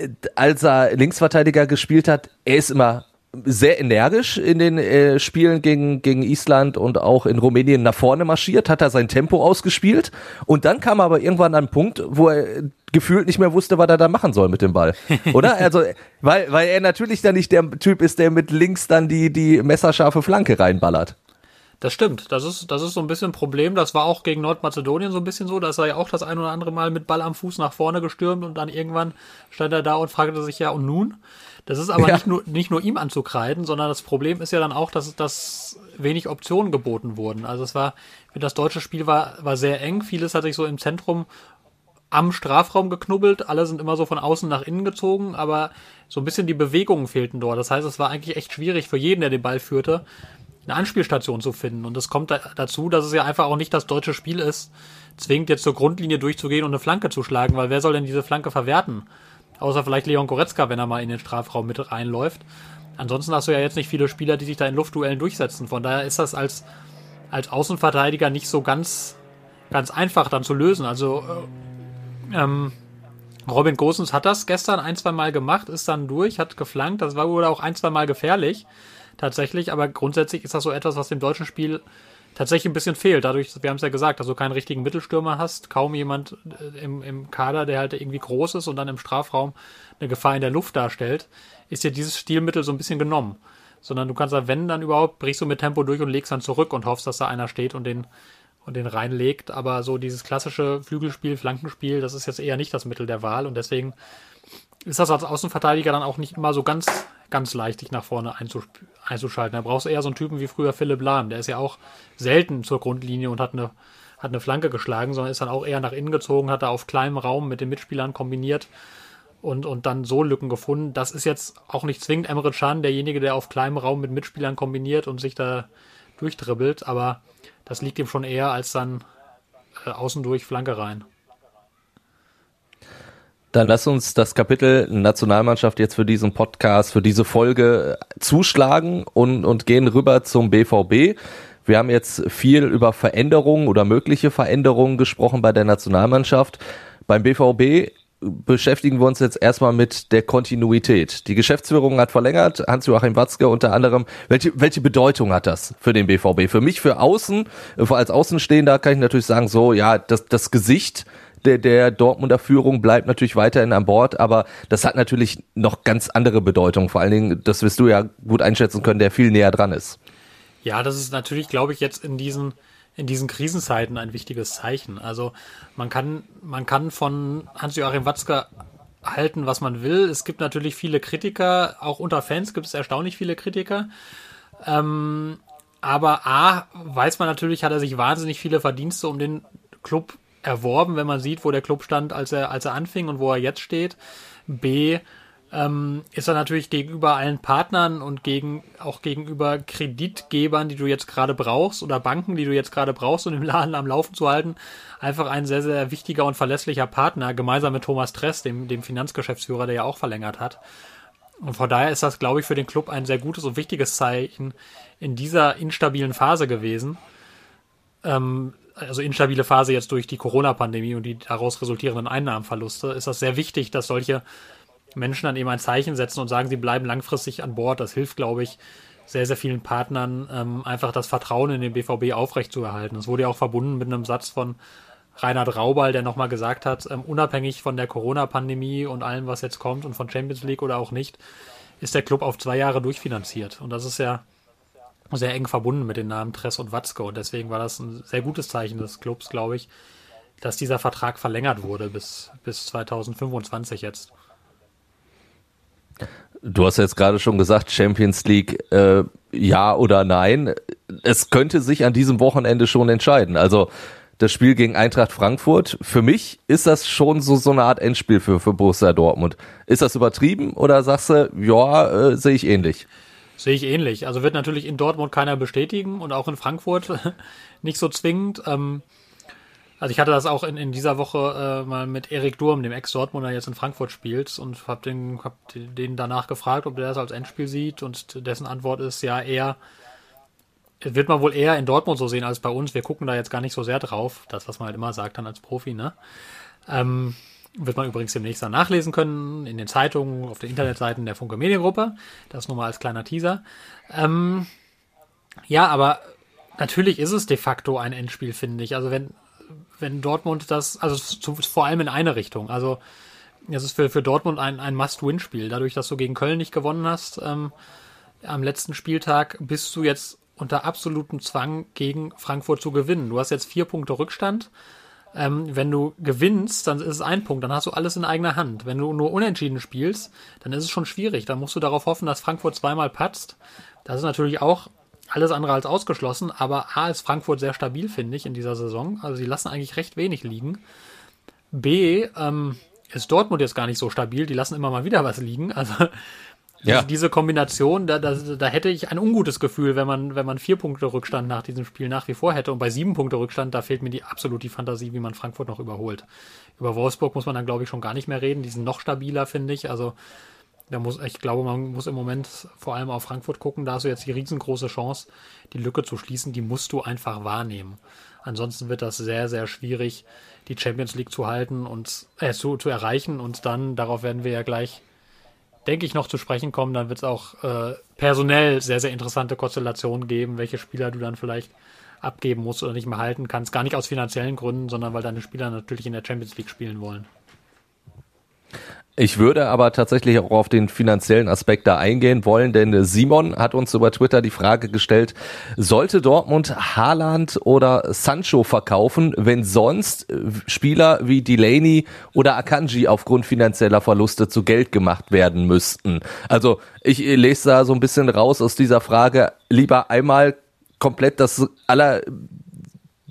[SPEAKER 5] äh, als er Linksverteidiger gespielt hat, er ist immer sehr energisch in den äh, Spielen gegen, gegen Island und auch in Rumänien nach vorne marschiert, hat er sein Tempo ausgespielt und dann kam er aber irgendwann an einen Punkt, wo er gefühlt nicht mehr wusste, was er da machen soll mit dem Ball. Oder? Also, weil, weil er natürlich dann nicht der Typ ist, der mit links dann die, die messerscharfe Flanke reinballert.
[SPEAKER 3] Das stimmt. Das ist, das ist so ein bisschen ein Problem. Das war auch gegen Nordmazedonien so ein bisschen so. Da ist er ja auch das ein oder andere Mal mit Ball am Fuß nach vorne gestürmt und dann irgendwann stand er da und fragte sich ja, und nun? Das ist aber
[SPEAKER 5] Ja.
[SPEAKER 3] nicht, nur, nicht nur ihm anzukreiden, sondern das Problem ist ja dann auch, dass, dass wenig Optionen geboten wurden. Also es war, das deutsche Spiel war, war sehr eng. Vieles hat sich so im Zentrum am Strafraum geknubbelt. Alle sind immer so von außen nach innen gezogen, aber so ein bisschen die Bewegungen fehlten dort. Das heißt, es war eigentlich echt schwierig für jeden, der den Ball führte, eine Anspielstation zu finden. Und es kommt da, dazu, dass es ja einfach auch nicht das deutsche Spiel ist, zwingend jetzt zur Grundlinie durchzugehen und eine Flanke zu schlagen, weil wer soll denn diese Flanke verwerten? Außer vielleicht Leon Goretzka, wenn er mal in den Strafraum mit reinläuft. Ansonsten hast du ja jetzt nicht viele Spieler, die sich da in Luftduellen durchsetzen. Von daher ist das als, als Außenverteidiger nicht so ganz, ganz einfach dann zu lösen. Also äh, ähm, Robin Gosens hat das gestern ein, zwei Mal gemacht, ist dann durch, hat geflankt. Das war wohl auch ein, zwei Mal gefährlich, tatsächlich. Aber grundsätzlich ist das so etwas, was dem deutschen Spiel tatsächlich ein bisschen fehlt. Dadurch, wir haben es ja gesagt, dass du keinen richtigen Mittelstürmer hast, kaum jemand äh, im, im Kader, der halt irgendwie groß ist und dann im Strafraum eine Gefahr in der Luft darstellt, ist dir dieses Stilmittel so ein bisschen genommen. Sondern du kannst da, wenn dann überhaupt, brichst du mit Tempo durch und legst dann zurück und hoffst, dass da einer steht und den und den reinlegt. Aber so dieses klassische Flügelspiel, Flankenspiel, das ist jetzt eher nicht das Mittel der Wahl und deswegen ist das als Außenverteidiger dann auch nicht immer so ganz, ganz leicht, dich nach vorne einzusch- einzuschalten. Da brauchst du eher so einen Typen wie früher Philipp Lahm. Der ist ja auch selten zur Grundlinie und hat eine, hat eine Flanke geschlagen, sondern ist dann auch eher nach innen gezogen, hat da auf kleinem Raum mit den Mitspielern kombiniert und, und dann so Lücken gefunden. Das ist jetzt auch nicht zwingend Emre Can, derjenige, der auf kleinem Raum mit Mitspielern kombiniert und sich da durchdribbelt, aber das liegt ihm schon eher als dann äh, außen durch Flanke rein.
[SPEAKER 5] Dann lass uns das Kapitel Nationalmannschaft jetzt für diesen Podcast, für diese Folge zuschlagen und, und gehen rüber zum BVB. Wir haben jetzt viel über Veränderungen oder mögliche Veränderungen gesprochen bei der Nationalmannschaft. Beim BVB beschäftigen wir uns jetzt erstmal mit der Kontinuität. Die Geschäftsführung hat verlängert, Hans-Joachim Watzke unter anderem. Welche, welche Bedeutung hat das für den BVB? Für mich, für Außen, als Außenstehender kann ich natürlich sagen, so, ja, das, das Gesicht der, der Dortmunder Führung bleibt natürlich weiterhin an Bord, aber das hat natürlich noch ganz andere Bedeutung. Vor allen Dingen, das wirst du ja gut einschätzen können, der viel näher dran ist.
[SPEAKER 3] Ja, das ist natürlich, glaube ich, jetzt in diesen, in diesen Krisenzeiten ein wichtiges Zeichen. Also man kann, man kann von Hans-Joachim Watzke halten, was man will. Es gibt natürlich viele Kritiker, auch unter Fans gibt es erstaunlich viele Kritiker. Ähm, aber A, weiß man natürlich, hat er sich wahnsinnig viele Verdienste um den Club erworben, wenn man sieht, wo der Club stand, als er, als er anfing und wo er jetzt steht. B, ähm, ist er natürlich gegenüber allen Partnern und gegen, auch gegenüber Kreditgebern, die du jetzt gerade brauchst oder Banken, die du jetzt gerade brauchst, um den Laden am Laufen zu halten, einfach ein sehr, sehr wichtiger und verlässlicher Partner, gemeinsam mit Thomas Tress, dem, dem Finanzgeschäftsführer, der ja auch verlängert hat. Und von daher ist das, glaube ich, für den Club ein sehr gutes und wichtiges Zeichen in dieser instabilen Phase gewesen. Ähm, also instabile Phase jetzt durch die Corona-Pandemie und die daraus resultierenden Einnahmenverluste, ist das sehr wichtig, dass solche Menschen dann eben ein Zeichen setzen und sagen, sie bleiben langfristig an Bord. Das hilft, glaube ich, sehr, sehr vielen Partnern ähm, einfach das Vertrauen in den BVB aufrechtzuerhalten. Das wurde ja auch verbunden mit einem Satz von Reinhard Raubal, der nochmal gesagt hat, ähm, unabhängig von der Corona-Pandemie und allem, was jetzt kommt und von Champions League oder auch nicht, ist der Club auf zwei Jahre durchfinanziert. Und das ist ja sehr eng verbunden mit den Namen Tress und Watzke. Und deswegen war das ein sehr gutes Zeichen des Clubs, glaube ich, dass dieser Vertrag verlängert wurde bis, bis 2025 jetzt.
[SPEAKER 5] Du hast jetzt gerade schon gesagt, Champions League äh, ja oder nein. Es könnte sich an diesem Wochenende schon entscheiden. Also das Spiel gegen Eintracht Frankfurt. Für mich ist das schon so, so eine Art Endspiel für, für Borussia Dortmund. Ist das übertrieben oder sagst du, ja, äh, sehe ich ähnlich?
[SPEAKER 3] Sehe ich ähnlich. Also wird natürlich in Dortmund keiner bestätigen und auch in Frankfurt nicht so zwingend. Ähm, also ich hatte das auch in, in dieser Woche äh, mal mit Erik Durm, dem Ex-Dortmunder, jetzt in Frankfurt spielt und habe den, hab den danach gefragt, ob der das als Endspiel sieht und dessen Antwort ist ja eher, wird man wohl eher in Dortmund so sehen als bei uns. Wir gucken da jetzt gar nicht so sehr drauf, das, was man halt immer sagt dann als Profi, ne? Ähm, wird man übrigens demnächst dann nachlesen können in den Zeitungen, auf den Internetseiten der Funke Mediengruppe. Das nur mal als kleiner Teaser. Ähm, ja, aber natürlich ist es de facto ein Endspiel, finde ich. Also wenn, wenn Dortmund das, also zu, vor allem in eine Richtung. Also es ist für, für Dortmund ein, ein Must-Win-Spiel. Dadurch, dass du gegen Köln nicht gewonnen hast ähm, am letzten Spieltag, bist du jetzt unter absolutem Zwang gegen Frankfurt zu gewinnen. Du hast jetzt vier Punkte Rückstand. Ähm, wenn du gewinnst, dann ist es ein Punkt, dann hast du alles in eigener Hand. Wenn du nur unentschieden spielst, dann ist es schon schwierig. Dann musst du darauf hoffen, dass Frankfurt zweimal patzt. Das ist natürlich auch alles andere als ausgeschlossen, aber A ist Frankfurt sehr stabil, finde ich, in dieser Saison. Also sie lassen eigentlich recht wenig liegen. B ähm, ist Dortmund jetzt gar nicht so stabil, die lassen immer mal wieder was liegen. Also ja. Also diese Kombination, da, da, da hätte ich ein ungutes Gefühl, wenn man, wenn man vier Punkte Rückstand nach diesem Spiel nach wie vor hätte. Und bei sieben Punkte Rückstand, da fehlt mir die absolut die Fantasie, wie man Frankfurt noch überholt. Über Wolfsburg muss man dann, glaube ich, schon gar nicht mehr reden. Die sind noch stabiler, finde ich. Also da muss, ich glaube, man muss im Moment vor allem auf Frankfurt gucken. Da hast du jetzt die riesengroße Chance, die Lücke zu schließen. Die musst du einfach wahrnehmen. Ansonsten wird das sehr, sehr schwierig, die Champions League zu halten und äh, zu, zu erreichen. Und dann, darauf werden wir ja gleich denke ich, noch zu sprechen kommen. Dann wird es auch äh, personell sehr, sehr interessante Konstellationen geben, welche Spieler du dann vielleicht abgeben musst oder nicht mehr halten kannst. Gar nicht aus finanziellen Gründen, sondern weil deine Spieler natürlich in der Champions League spielen wollen.
[SPEAKER 5] Ich würde aber tatsächlich auch auf den finanziellen Aspekt da eingehen wollen, denn Simon hat uns über Twitter die Frage gestellt, sollte Dortmund Haaland oder Sancho verkaufen, wenn sonst Spieler wie Delaney oder Akanji aufgrund finanzieller Verluste zu Geld gemacht werden müssten? Also ich lese da so ein bisschen raus aus dieser Frage, lieber einmal komplett das aller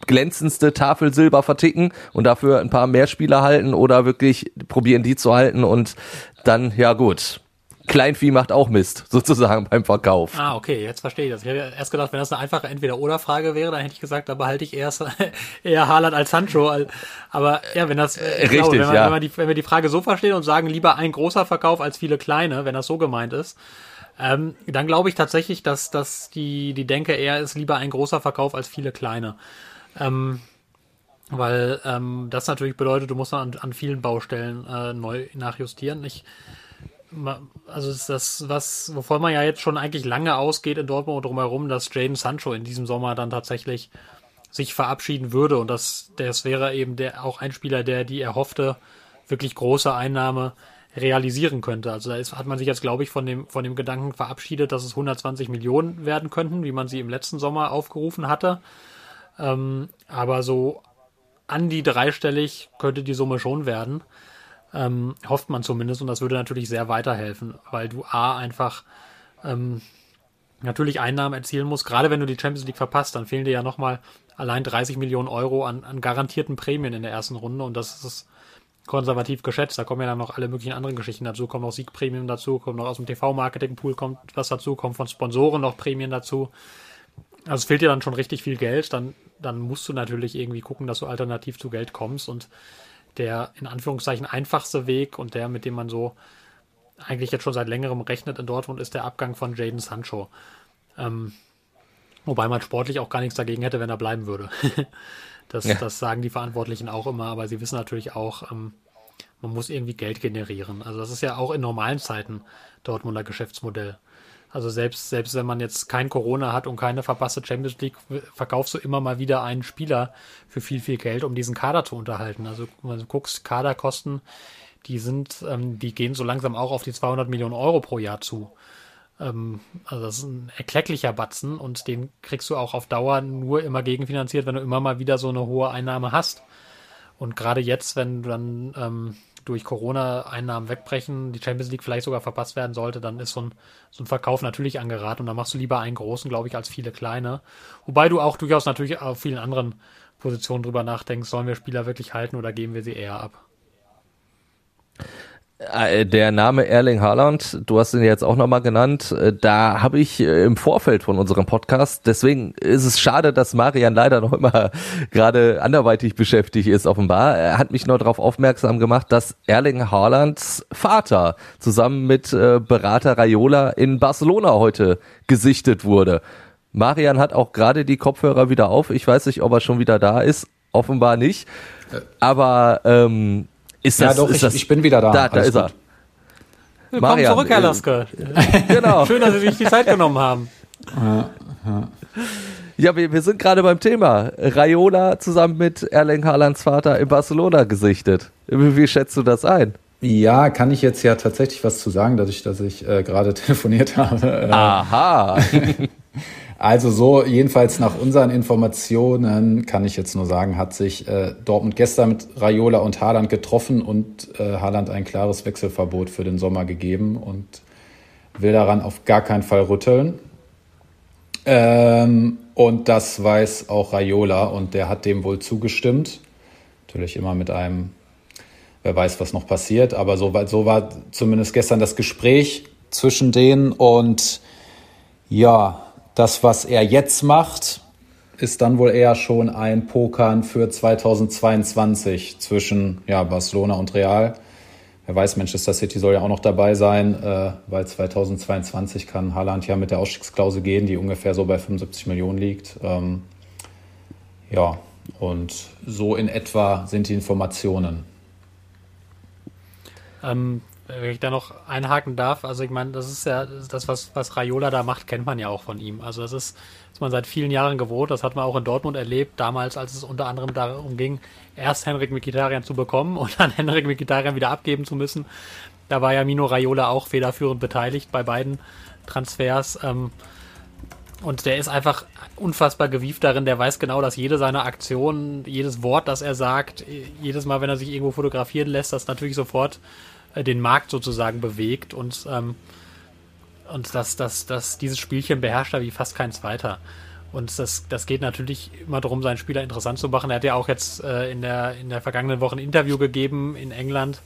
[SPEAKER 5] glänzendste Tafel Silber verticken und dafür ein paar mehr Spieler halten oder wirklich probieren die zu halten und dann, ja gut. Kleinvieh macht auch Mist, sozusagen beim Verkauf.
[SPEAKER 3] Ah, okay, jetzt verstehe ich das. Ich hätte erst gedacht, wenn das eine einfache Entweder-Oder-Frage wäre, dann hätte ich gesagt, da behalte ich erst eher Haaland als Sancho. Aber ja, wenn das,
[SPEAKER 5] äh, richtig, glaube,
[SPEAKER 3] wenn, man,
[SPEAKER 5] ja.
[SPEAKER 3] wenn, man die, wenn wir die Frage so verstehen und sagen, lieber ein großer Verkauf als viele kleine, wenn das so gemeint ist, ähm, dann glaube ich tatsächlich, dass, dass die, die Denke eher ist, lieber ein großer Verkauf als viele kleine. Ähm, weil ähm, das natürlich bedeutet, du musst an, an vielen Baustellen äh, neu nachjustieren. Ich, also ist das was, wovon man ja jetzt schon eigentlich lange ausgeht in Dortmund und drumherum, dass Jaden Sancho in diesem Sommer dann tatsächlich sich verabschieden würde und das, das wäre eben der auch ein Spieler, der die erhoffte wirklich große Einnahme realisieren könnte. Also da ist, hat man sich jetzt, glaube ich, von dem, von dem Gedanken verabschiedet, dass es 120 Millionen werden könnten, wie man sie im letzten Sommer aufgerufen hatte. Ähm, aber so an die dreistellig könnte die Summe schon werden. Ähm, hofft man zumindest und das würde natürlich sehr weiterhelfen, weil du A einfach ähm, natürlich Einnahmen erzielen musst. Gerade wenn du die Champions League verpasst, dann fehlen dir ja nochmal allein 30 Millionen Euro an, an garantierten Prämien in der ersten Runde und das ist konservativ geschätzt. Da kommen ja dann noch alle möglichen anderen Geschichten dazu, kommen noch Siegprämien dazu, kommt noch aus dem TV-Marketing-Pool kommt was dazu, kommt von Sponsoren noch Prämien dazu. Also es fehlt dir dann schon richtig viel Geld, dann, dann musst du natürlich irgendwie gucken, dass du alternativ zu Geld kommst. Und der in Anführungszeichen einfachste Weg und der, mit dem man so eigentlich jetzt schon seit längerem rechnet in Dortmund, ist der Abgang von Jaden Sancho. Ähm, wobei man sportlich auch gar nichts dagegen hätte, wenn er bleiben würde. das, ja. das sagen die Verantwortlichen auch immer, aber sie wissen natürlich auch, ähm, man muss irgendwie Geld generieren. Also das ist ja auch in normalen Zeiten Dortmunder Geschäftsmodell. Also selbst, selbst wenn man jetzt kein Corona hat und keine verpasste Champions League, verkaufst du immer mal wieder einen Spieler für viel, viel Geld, um diesen Kader zu unterhalten. Also du guckst, Kaderkosten, die sind, ähm, die gehen so langsam auch auf die 200 Millionen Euro pro Jahr zu. Ähm, also das ist ein erklecklicher Batzen und den kriegst du auch auf Dauer nur immer gegenfinanziert, wenn du immer mal wieder so eine hohe Einnahme hast. Und gerade jetzt, wenn dann ähm, durch Corona-Einnahmen wegbrechen, die Champions League vielleicht sogar verpasst werden sollte, dann ist so ein, so ein Verkauf natürlich angeraten und dann machst du lieber einen großen, glaube ich, als viele kleine. Wobei du auch durchaus natürlich auf vielen anderen Positionen drüber nachdenkst, sollen wir Spieler wirklich halten oder geben wir sie eher ab?
[SPEAKER 5] Äh, der Name Erling Haaland, du hast ihn jetzt auch nochmal genannt, äh, da habe ich äh, im Vorfeld von unserem Podcast, deswegen ist es schade, dass Marian leider noch immer gerade anderweitig beschäftigt ist, offenbar. Er hat mich nur darauf aufmerksam gemacht, dass Erling Haalands Vater zusammen mit Berater Raiola in Barcelona heute gesichtet wurde. Marian hat auch gerade die Kopfhörer wieder auf. Ich weiß nicht, ob er schon wieder da ist. Offenbar nicht. Aber ähm, ist das,
[SPEAKER 6] ja, doch,
[SPEAKER 5] ist
[SPEAKER 6] ich,
[SPEAKER 5] das,
[SPEAKER 6] ich bin wieder da.
[SPEAKER 5] Da, da ist er.
[SPEAKER 3] Willkommen Marian, zurück, Herr Laske. genau. Schön, dass Sie sich die Zeit genommen haben.
[SPEAKER 5] Ja, wir, wir sind gerade beim Thema. Raiola zusammen mit Erling Haalands Vater in Barcelona gesichtet. Wie, wie schätzt du das ein?
[SPEAKER 6] Ja, kann ich jetzt ja tatsächlich was zu sagen, dadurch, dass ich äh, gerade telefoniert habe.
[SPEAKER 5] Aha.
[SPEAKER 6] Also so, jedenfalls nach unseren Informationen kann ich jetzt nur sagen, hat sich äh, Dortmund gestern mit Raiola und Haaland getroffen und äh, Haaland ein klares Wechselverbot für den Sommer gegeben und will daran auf gar keinen Fall rütteln. Ähm, und das weiß auch Raiola und der hat dem wohl zugestimmt. Natürlich immer mit einem, wer weiß, was noch passiert, aber so, so war zumindest gestern das Gespräch zwischen denen und ja, das, was er jetzt macht, ist dann wohl eher schon ein Pokern für 2022 zwischen ja, Barcelona und Real. Wer weiß, Manchester City soll ja auch noch dabei sein, äh, weil 2022 kann Haaland ja mit der Ausstiegsklausel gehen, die ungefähr so bei 75 Millionen liegt. Ähm, ja, und so in etwa sind die Informationen.
[SPEAKER 3] Ähm, wenn ich da noch einhaken darf, also ich meine, das ist ja das, was, was Raiola da macht, kennt man ja auch von ihm. Also das ist, ist man seit vielen Jahren gewohnt, das hat man auch in Dortmund erlebt, damals, als es unter anderem darum ging, erst Henrik Mikitarian zu bekommen und dann Henrik Mikitarian wieder abgeben zu müssen. Da war ja Mino Raiola auch federführend beteiligt bei beiden Transfers. Ähm, und der ist einfach unfassbar gewieft darin. Der weiß genau, dass jede seiner Aktionen, jedes Wort, das er sagt, jedes Mal, wenn er sich irgendwo fotografieren lässt, das natürlich sofort den Markt sozusagen bewegt und, ähm, und das, das, das, dieses Spielchen beherrscht er wie fast kein zweiter. Und das, das geht natürlich immer darum, seinen Spieler interessant zu machen. Er hat ja auch jetzt äh, in, der, in der vergangenen Woche ein Interview gegeben in England,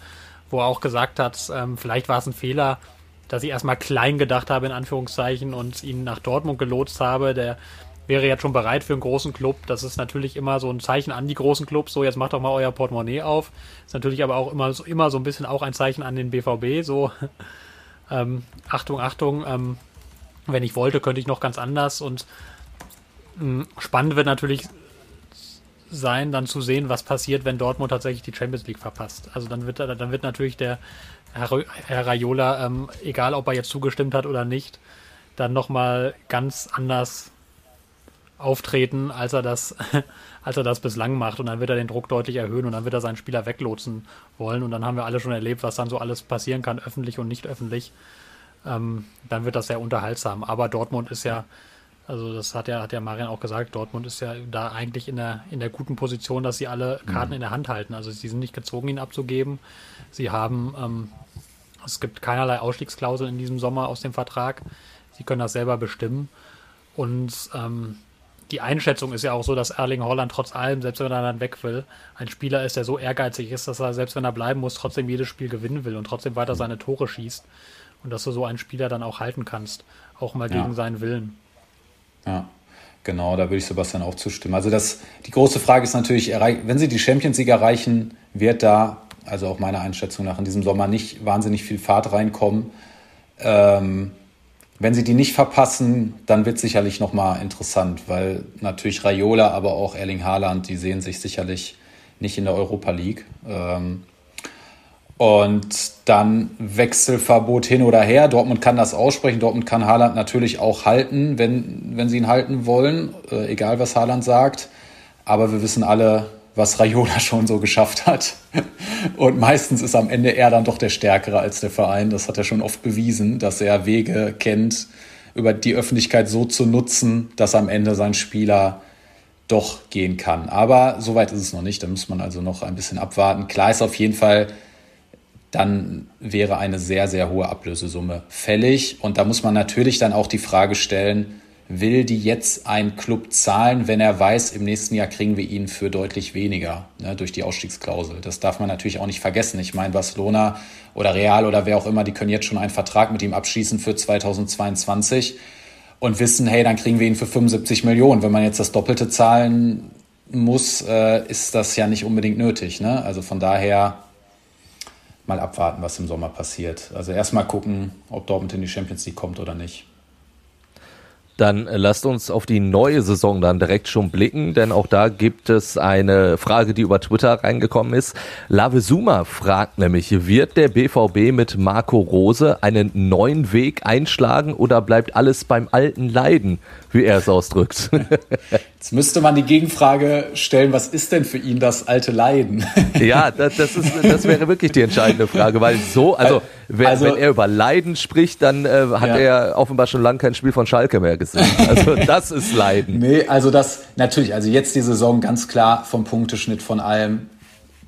[SPEAKER 3] wo er auch gesagt hat, ähm, vielleicht war es ein Fehler, dass ich erstmal klein gedacht habe, in Anführungszeichen, und ihn nach Dortmund gelotst habe. Der wäre jetzt schon bereit für einen großen Club. Das ist natürlich immer so ein Zeichen an die großen Clubs. So, jetzt macht doch mal euer Portemonnaie auf. Ist natürlich aber auch immer so, immer so ein bisschen auch ein Zeichen an den BVB. So, ähm, Achtung, Achtung. Ähm, wenn ich wollte, könnte ich noch ganz anders. Und ähm, spannend wird natürlich sein, dann zu sehen, was passiert, wenn Dortmund tatsächlich die Champions League verpasst. Also dann wird, dann wird natürlich der Herr, Herr Raiola, ähm, egal ob er jetzt zugestimmt hat oder nicht, dann nochmal ganz anders auftreten, als er das, als er das bislang macht. Und dann wird er den Druck deutlich erhöhen und dann wird er seinen Spieler weglotsen wollen. Und dann haben wir alle schon erlebt, was dann so alles passieren kann, öffentlich und nicht öffentlich. Ähm, dann wird das sehr unterhaltsam. Aber Dortmund ist ja, also das hat ja, hat ja Marian auch gesagt, Dortmund ist ja da eigentlich in der, in der guten Position, dass sie alle Karten mhm. in der Hand halten. Also sie sind nicht gezwungen, ihn abzugeben. Sie haben, ähm, es gibt keinerlei Ausstiegsklausel in diesem Sommer aus dem Vertrag. Sie können das selber bestimmen. Und ähm, die Einschätzung ist ja auch so, dass Erling Holland trotz allem, selbst wenn er dann weg will, ein Spieler ist, der so ehrgeizig ist, dass er, selbst wenn er bleiben muss, trotzdem jedes Spiel gewinnen will und trotzdem weiter seine Tore schießt. Und dass du so einen Spieler dann auch halten kannst, auch mal gegen ja. seinen Willen.
[SPEAKER 6] Ja, genau, da würde ich Sebastian auch zustimmen. Also das, die große Frage ist natürlich, wenn sie die Champions League erreichen, wird da, also auch meiner Einschätzung nach, in diesem Sommer nicht wahnsinnig viel Fahrt reinkommen. Ähm, wenn sie die nicht verpassen, dann wird sicherlich nochmal interessant, weil natürlich Raiola, aber auch Erling Haaland, die sehen sich sicherlich nicht in der Europa League. Ähm, Und dann Wechselverbot hin oder her. Dortmund kann das aussprechen. Dortmund kann Haaland natürlich auch halten, wenn, wenn sie ihn halten wollen, äh, egal was Haaland sagt. Aber wir wissen alle, was Raiola schon so geschafft hat. Und meistens ist am Ende er dann doch der Stärkere als der Verein. Das hat er schon oft bewiesen, dass er Wege kennt, über die Öffentlichkeit so zu nutzen, dass am Ende sein Spieler doch gehen kann. Aber so weit ist es noch nicht. Da muss man also noch ein bisschen abwarten. Klar ist auf jeden Fall, dann wäre eine sehr, sehr hohe Ablösesumme fällig. Und da muss man natürlich dann auch die Frage stellen, will die jetzt ein Club zahlen, wenn er weiß, im nächsten Jahr kriegen wir ihn für deutlich weniger ne, durch die Ausstiegsklausel. Das darf man natürlich auch nicht vergessen. Ich meine, Barcelona oder Real oder wer auch immer, die können jetzt schon einen Vertrag mit ihm abschließen für 2022 und wissen, hey, dann kriegen wir ihn für 75 Millionen. Wenn man jetzt das Doppelte zahlen muss, äh, ist das ja nicht unbedingt nötig. Ne? Also von daher mal abwarten, was im Sommer passiert. Also erstmal gucken, ob Dortmund in die Champions League kommt oder nicht.
[SPEAKER 5] Dann äh, lasst uns auf die neue Saison dann direkt schon blicken, denn auch da gibt es eine Frage, die über Twitter reingekommen ist. Lave Zuma fragt nämlich, wird der BVB mit Marco Rose einen neuen Weg einschlagen oder bleibt alles beim alten Leiden, wie er es ausdrückt?
[SPEAKER 6] Jetzt müsste man die Gegenfrage stellen, was ist denn für ihn das alte Leiden?
[SPEAKER 5] Ja, das, das, ist, das wäre wirklich die entscheidende Frage, weil so, also, wenn, also, wenn er über Leiden spricht, dann äh, hat ja. er offenbar schon lange kein Spiel von Schalke mehr gesehen. Also das ist Leiden.
[SPEAKER 6] Nee, also das, natürlich, also jetzt die Saison ganz klar vom Punkteschnitt von allem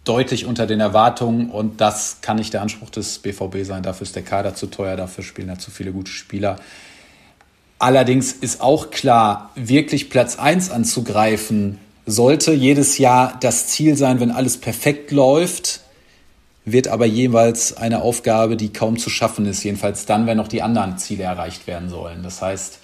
[SPEAKER 6] deutlich unter den Erwartungen und das kann nicht der Anspruch des BVB sein. Dafür ist der Kader zu teuer, dafür spielen da zu viele gute Spieler. Allerdings ist auch klar, wirklich Platz 1 anzugreifen, sollte jedes Jahr das Ziel sein, wenn alles perfekt läuft, wird aber jeweils eine Aufgabe, die kaum zu schaffen ist, jedenfalls dann, wenn noch die anderen Ziele erreicht werden sollen. Das heißt,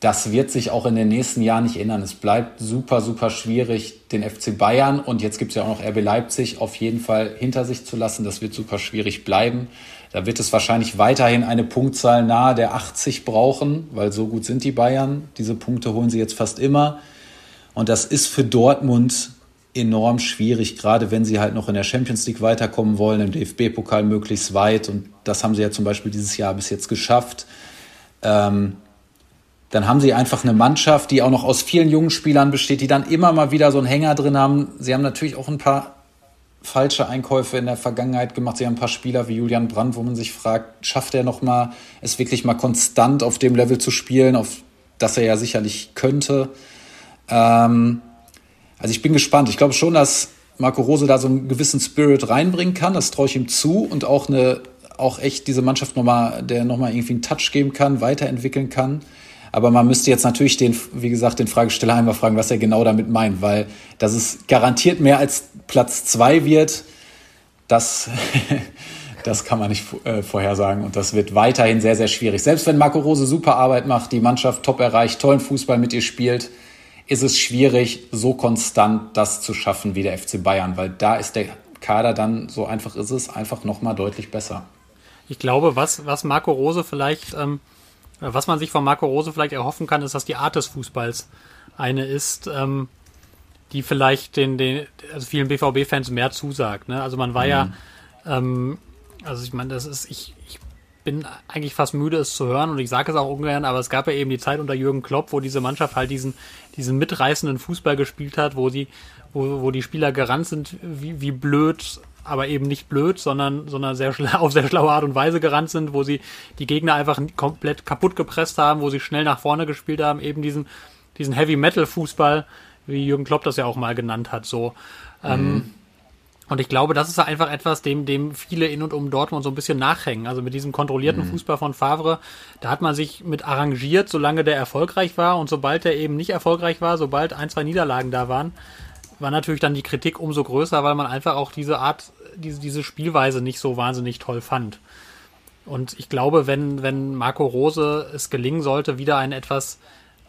[SPEAKER 6] das wird sich auch in den nächsten Jahren nicht ändern. Es bleibt super, super schwierig, den FC Bayern und jetzt gibt es ja auch noch RB Leipzig auf jeden Fall hinter sich zu lassen. Das wird super schwierig bleiben. Da wird es wahrscheinlich weiterhin eine Punktzahl nahe der 80 brauchen, weil so gut sind die Bayern. Diese Punkte holen sie jetzt fast immer. Und das ist für Dortmund enorm schwierig, gerade wenn sie halt noch in der Champions League weiterkommen wollen, im DFB-Pokal möglichst weit. Und das haben sie ja zum Beispiel dieses Jahr bis jetzt geschafft. Ähm, dann haben sie einfach eine Mannschaft, die auch noch aus vielen jungen Spielern besteht, die dann immer mal wieder so einen Hänger drin haben. Sie haben natürlich auch ein paar falsche Einkäufe in der Vergangenheit gemacht. Sie haben ein paar Spieler wie Julian Brandt, wo man sich fragt, schafft er noch mal, es wirklich mal konstant auf dem Level zu spielen, auf das er ja sicherlich könnte. Ähm, also ich bin gespannt. Ich glaube schon, dass Marco Rose da so einen gewissen Spirit reinbringen kann. Das traue ich ihm zu und auch eine, auch echt diese Mannschaft nochmal, der nochmal irgendwie einen Touch geben kann, weiterentwickeln kann. Aber man müsste jetzt natürlich den, wie gesagt, den Fragesteller einmal fragen, was er genau damit meint, weil dass es garantiert mehr als Platz zwei wird, das, das kann man nicht äh, vorhersagen und das wird weiterhin sehr, sehr schwierig. Selbst wenn Marco Rose super Arbeit macht, die Mannschaft top erreicht, tollen Fußball mit ihr spielt, ist es schwierig, so konstant das zu schaffen wie der FC Bayern, weil da ist der Kader dann, so einfach ist es, einfach nochmal deutlich besser.
[SPEAKER 3] Ich glaube, was, was Marco Rose vielleicht ähm, was man sich von Marco Rose vielleicht erhoffen kann, ist, dass die Art des Fußballs eine ist, ähm, die vielleicht den, den also vielen BVB-Fans mehr zusagt. Ne? Also man war mhm. ja, ähm, also ich meine, das ist, ich, ich bin eigentlich fast müde, es zu hören und ich sage es auch ungern, aber es gab ja eben die Zeit unter Jürgen Klopp, wo diese Mannschaft halt diesen, diesen mitreißenden Fußball gespielt hat, wo sie, wo, wo die Spieler gerannt sind, wie, wie blöd aber eben nicht blöd, sondern, sondern sehr auf sehr schlaue Art und Weise gerannt sind, wo sie die Gegner einfach komplett kaputt gepresst haben, wo sie schnell nach vorne gespielt haben, eben diesen, diesen Heavy Metal Fußball, wie Jürgen Klopp das ja auch mal genannt hat, so. Mhm. Ähm, und ich glaube, das ist einfach etwas, dem, dem viele in und um Dortmund so ein bisschen nachhängen. Also mit diesem kontrollierten mhm. Fußball von Favre, da hat man sich mit arrangiert, solange der erfolgreich war. Und sobald der eben nicht erfolgreich war, sobald ein, zwei Niederlagen da waren, war natürlich dann die Kritik umso größer, weil man einfach auch diese Art, diese, diese Spielweise nicht so wahnsinnig toll fand. Und ich glaube, wenn, wenn Marco Rose es gelingen sollte, wieder einen etwas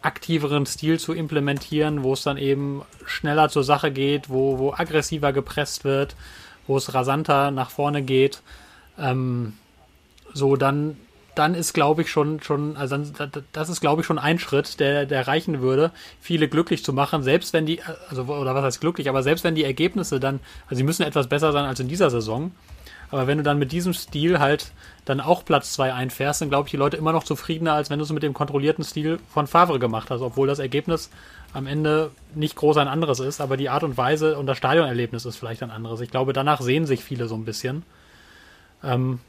[SPEAKER 3] aktiveren Stil zu implementieren, wo es dann eben schneller zur Sache geht, wo, wo aggressiver gepresst wird, wo es rasanter nach vorne geht, ähm, so dann, dann ist, glaube ich, schon, schon, also das ist, glaube ich, schon ein Schritt, der, der reichen würde, viele glücklich zu machen, selbst wenn die, also, oder was heißt glücklich, aber selbst wenn die Ergebnisse dann, also sie müssen etwas besser sein als in dieser Saison, Aber wenn du dann mit diesem Stil halt dann auch Platz 2 einfährst, dann glaube ich die Leute immer noch zufriedener, als wenn du es mit dem kontrollierten Stil von Favre gemacht hast, obwohl das Ergebnis am Ende nicht groß ein anderes ist, aber die Art und Weise und das Stadionerlebnis ist vielleicht ein anderes. Ich glaube, danach sehen sich viele so ein bisschen.
[SPEAKER 6] Ähm,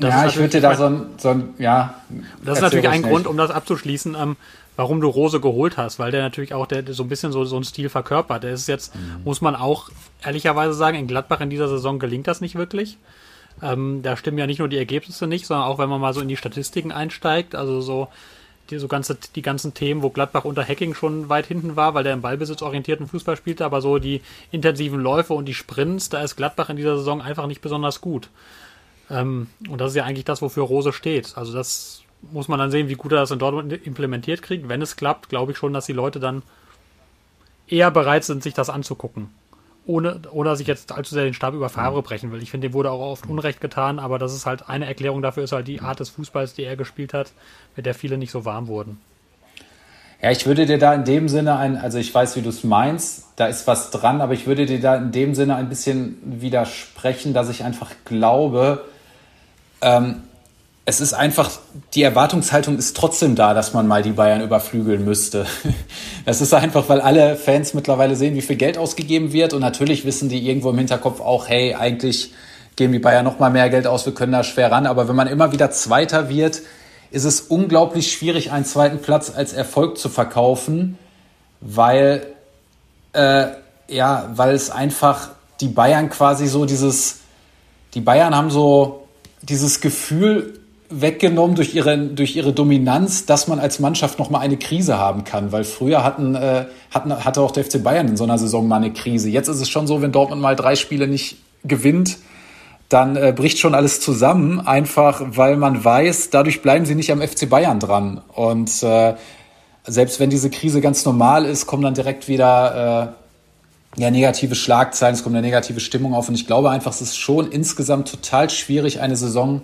[SPEAKER 6] ja, ich würde da so ein, so ein, ja.
[SPEAKER 3] Das ist natürlich ein. Grund, um das abzuschließen, ähm, warum du Rose geholt hast, weil der natürlich auch der, so ein bisschen so, so einen Stil verkörpert. Der ist jetzt, mhm. muss man auch ehrlicherweise sagen, in Gladbach in dieser Saison gelingt das nicht wirklich. Ähm, da stimmen ja nicht nur die Ergebnisse nicht, sondern auch wenn man mal so in die Statistiken einsteigt, also so die, so ganze, die ganzen Themen, wo Gladbach unter Hacking schon weit hinten war, weil der im ballbesitzorientierten Fußball spielte, aber so die intensiven Läufe und die Sprints, da ist Gladbach in dieser Saison einfach nicht besonders gut. Ähm, und das ist ja eigentlich das, wofür Rose steht. Also das muss man dann sehen, wie gut er das in Dortmund implementiert kriegt. Wenn es klappt, glaube ich schon, dass die Leute dann eher bereit sind, sich das anzugucken. Ohne, ohne dass ich jetzt allzu sehr den Stab über Favre brechen will. Ich finde, dem wurde auch oft Unrecht getan, aber das ist halt eine Erklärung dafür, ist halt die Art des Fußballs, die er gespielt hat, mit der viele nicht so warm wurden.
[SPEAKER 6] Ja, ich würde dir da in dem Sinne ein, also ich weiß, wie du es meinst, da ist was dran, aber ich würde dir da in dem Sinne ein bisschen widersprechen, dass ich einfach glaube, ähm, es ist einfach, die Erwartungshaltung ist trotzdem da, dass man mal die Bayern überflügeln müsste. Das ist einfach, weil alle Fans mittlerweile sehen, wie viel Geld ausgegeben wird und natürlich wissen die irgendwo im Hinterkopf auch, hey, eigentlich geben die Bayern noch mal mehr Geld aus, wir können da schwer ran. Aber wenn man immer wieder Zweiter wird, ist es unglaublich schwierig, einen zweiten Platz als Erfolg zu verkaufen, weil, äh, ja, weil es einfach die Bayern quasi so dieses, die Bayern haben so dieses Gefühl weggenommen durch ihre, durch ihre Dominanz, dass man als Mannschaft noch mal eine Krise haben kann. Weil früher hatten, äh, hatten, hatte auch der FC Bayern in so einer Saison mal eine Krise. Jetzt ist es schon so, wenn Dortmund mal drei Spiele nicht gewinnt, dann äh, bricht schon alles zusammen, einfach weil man weiß, dadurch bleiben sie nicht am FC Bayern dran. Und äh, selbst wenn diese Krise ganz normal ist, kommen dann direkt wieder äh, ja, negative Schlagzeilen, es kommt eine negative Stimmung auf. Und ich glaube einfach, es ist schon insgesamt total schwierig, eine Saison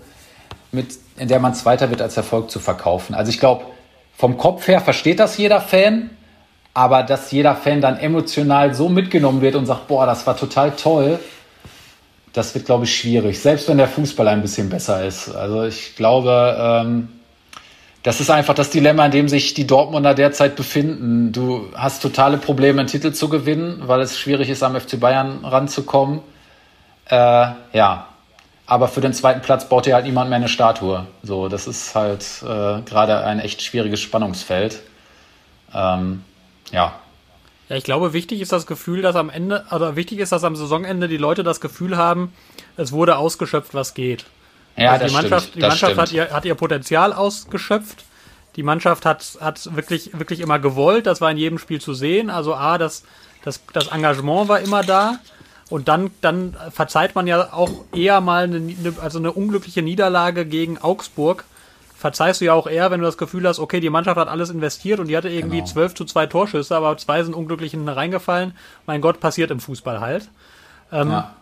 [SPEAKER 6] mit, in der man Zweiter wird, als Erfolg zu verkaufen. Also ich glaube, vom Kopf her versteht das jeder Fan, aber dass jeder Fan dann emotional so mitgenommen wird und sagt, boah, das war total toll, das wird, glaube ich, schwierig. Selbst wenn der Fußball ein bisschen besser ist. Also ich glaube, ähm, das ist einfach das Dilemma, in dem sich die Dortmunder derzeit befinden. Du hast totale Probleme, einen Titel zu gewinnen, weil es schwierig ist, am FC Bayern ranzukommen. Äh, ja, aber für den zweiten Platz baut dir halt niemand mehr eine Statue. So, das ist halt äh, gerade ein echt schwieriges Spannungsfeld. Ähm, ja.
[SPEAKER 3] Ja, ich glaube, wichtig ist das Gefühl, dass am Ende, oder wichtig ist, dass am Saisonende die Leute das Gefühl haben, es wurde ausgeschöpft, was geht. Ja, also das die Mannschaft, stimmt. Die Mannschaft hat ihr, hat ihr Potenzial ausgeschöpft. Die Mannschaft hat, hat wirklich, wirklich immer gewollt. Das war in jedem Spiel zu sehen. Also A, das, das, das Engagement war immer da. Und dann, dann verzeiht man ja auch eher mal eine, also eine unglückliche Niederlage gegen Augsburg. Verzeihst du ja auch eher, wenn du das Gefühl hast, okay, die Mannschaft hat alles investiert und die hatte irgendwie genau. 12 zu 2 Torschüsse, aber zwei sind unglücklich hinten reingefallen. Mein Gott, passiert im Fußball halt. Ähm, ja.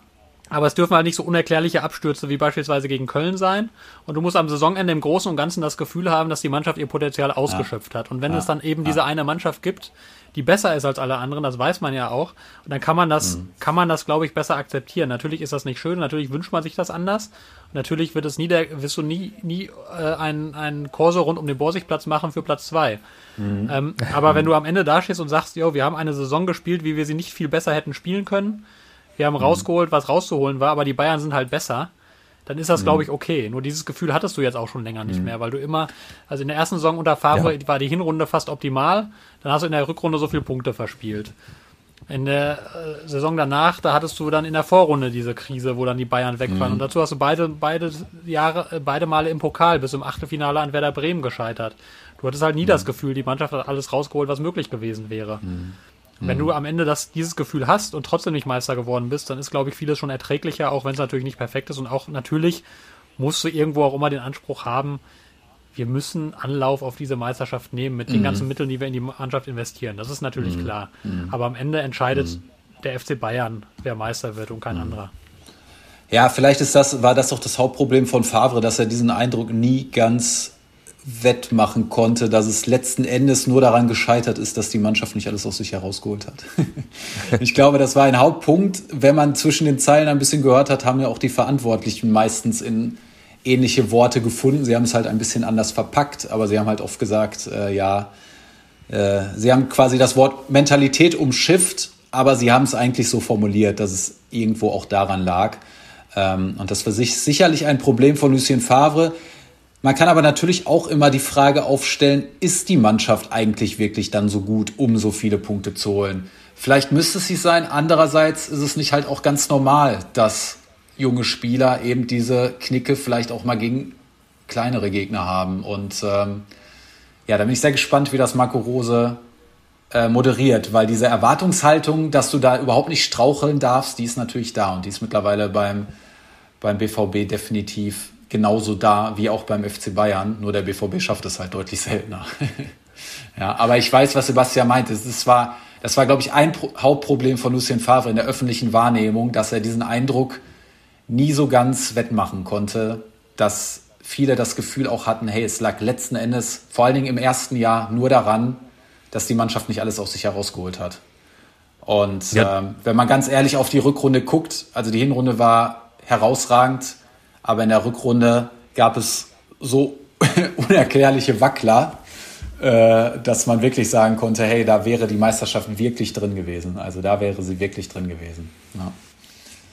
[SPEAKER 3] Aber es dürfen halt nicht so unerklärliche Abstürze wie beispielsweise gegen Köln sein. Und du musst am Saisonende im Großen und Ganzen das Gefühl haben, dass die Mannschaft ihr Potenzial ausgeschöpft ja. hat. Und wenn ja. es dann eben diese eine Mannschaft gibt, die besser ist als alle anderen, das weiß man ja auch. Und dann kann man das, mhm. kann man das, glaube ich, besser akzeptieren. Natürlich ist das nicht schön, natürlich wünscht man sich das anders. Und natürlich wird es nie der, wirst du nie, nie äh, einen, einen Korso rund um den Borsigplatz machen für Platz zwei. Mhm. Ähm, aber wenn du am Ende dastehst und sagst, jo, wir haben eine Saison gespielt, wie wir sie nicht viel besser hätten spielen können, wir haben mhm. rausgeholt, was rauszuholen war, aber die Bayern sind halt besser dann ist das, mhm. glaube ich, okay. Nur dieses Gefühl hattest du jetzt auch schon länger nicht mhm. mehr, weil du immer, also in der ersten Saison unter Favre ja. war die Hinrunde fast optimal, dann hast du in der Rückrunde so viele Punkte verspielt. In der äh, Saison danach, da hattest du dann in der Vorrunde diese Krise, wo dann die Bayern weg waren. Mhm. Und dazu hast du beide, beide Jahre, äh, beide Male im Pokal bis im Achtelfinale an Werder Bremen gescheitert. Du hattest halt nie das mhm. Gefühl, die Mannschaft hat alles rausgeholt, was möglich gewesen wäre. Mhm. Wenn du mhm. am Ende das, dieses Gefühl hast und trotzdem nicht Meister geworden bist, dann ist, glaube ich, vieles schon erträglicher, auch wenn es natürlich nicht perfekt ist. Und auch natürlich musst du irgendwo auch immer den Anspruch haben, wir müssen Anlauf auf diese Meisterschaft nehmen mit den mhm. ganzen Mitteln, die wir in die Mannschaft investieren. Das ist natürlich mhm. klar. Mhm. Aber am Ende entscheidet mhm. der FC Bayern, wer Meister wird und kein mhm. anderer.
[SPEAKER 6] Ja, vielleicht ist das, war das doch das Hauptproblem von Favre, dass er diesen Eindruck nie ganz wettmachen konnte, dass es letzten Endes nur daran gescheitert ist, dass die Mannschaft nicht alles aus sich herausgeholt hat. ich glaube, das war ein Hauptpunkt. Wenn man zwischen den Zeilen ein bisschen gehört hat, haben ja auch die Verantwortlichen meistens in ähnliche Worte gefunden. Sie haben es halt ein bisschen anders verpackt, aber sie haben halt oft gesagt, äh, ja, äh, sie haben quasi das Wort Mentalität umschifft, aber sie haben es eigentlich so formuliert, dass es irgendwo auch daran lag. Ähm, und das war sich sicherlich ein Problem von Lucien Favre. Man kann aber natürlich auch immer die Frage aufstellen, ist die Mannschaft eigentlich wirklich dann so gut, um so viele Punkte zu holen? Vielleicht müsste es sie sein. Andererseits ist es nicht halt auch ganz normal, dass junge Spieler eben diese Knicke vielleicht auch mal gegen kleinere Gegner haben. Und ähm, ja, da bin ich sehr gespannt, wie das Marco Rose äh, moderiert, weil diese Erwartungshaltung, dass du da überhaupt nicht straucheln darfst, die ist natürlich da und die ist mittlerweile beim, beim BVB definitiv genauso da wie auch beim FC Bayern. Nur der BVB schafft es halt deutlich seltener. ja, aber ich weiß, was Sebastian meinte. Das war, das war, glaube ich, ein Pro Hauptproblem von Lucien Favre in der öffentlichen Wahrnehmung, dass er diesen Eindruck nie so ganz wettmachen konnte, dass viele das Gefühl auch hatten, hey, es lag letzten Endes, vor allen Dingen im ersten Jahr, nur daran, dass die Mannschaft nicht alles aus sich herausgeholt hat. Und ja. ähm, wenn man ganz ehrlich auf die Rückrunde guckt, also die Hinrunde war herausragend, aber in der Rückrunde gab es so unerklärliche Wackler, äh, dass man wirklich sagen konnte, hey, da wäre die Meisterschaft wirklich drin gewesen. Also da wäre sie wirklich drin gewesen. Ja.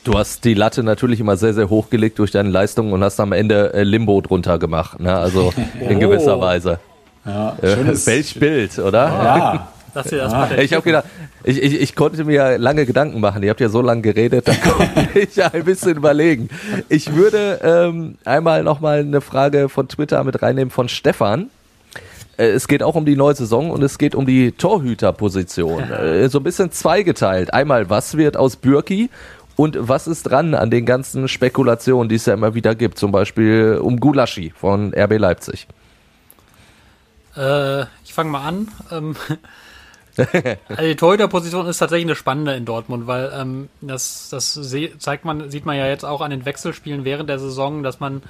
[SPEAKER 5] Du hast die Latte natürlich immer sehr, sehr hochgelegt durch deine Leistungen und hast am Ende äh, Limbo drunter gemacht. Ne? Also in oh. gewisser Weise. Ja, schönes Welch Bild, oder?
[SPEAKER 6] Ja.
[SPEAKER 3] Das hier ah.
[SPEAKER 5] Ich habe gedacht, ich, ich, ich konnte mir lange Gedanken machen. Ihr habt ja so lange geredet, da konnte ich ja ein bisschen überlegen. Ich würde ähm, einmal nochmal eine Frage von Twitter mit reinnehmen von Stefan. Äh, es geht auch um die neue Saison und es geht um die Torhüterposition. Äh, so ein bisschen zweigeteilt. Einmal, was wird aus Bürki und was ist dran an den ganzen Spekulationen, die es ja immer wieder gibt, zum Beispiel um Gulaschi von RB Leipzig?
[SPEAKER 3] Äh, ich fange mal an. Ähm, also die Torhüterposition ist tatsächlich eine spannende in Dortmund, weil ähm, das, das zeigt man, sieht man ja jetzt auch an den Wechselspielen während der Saison, dass man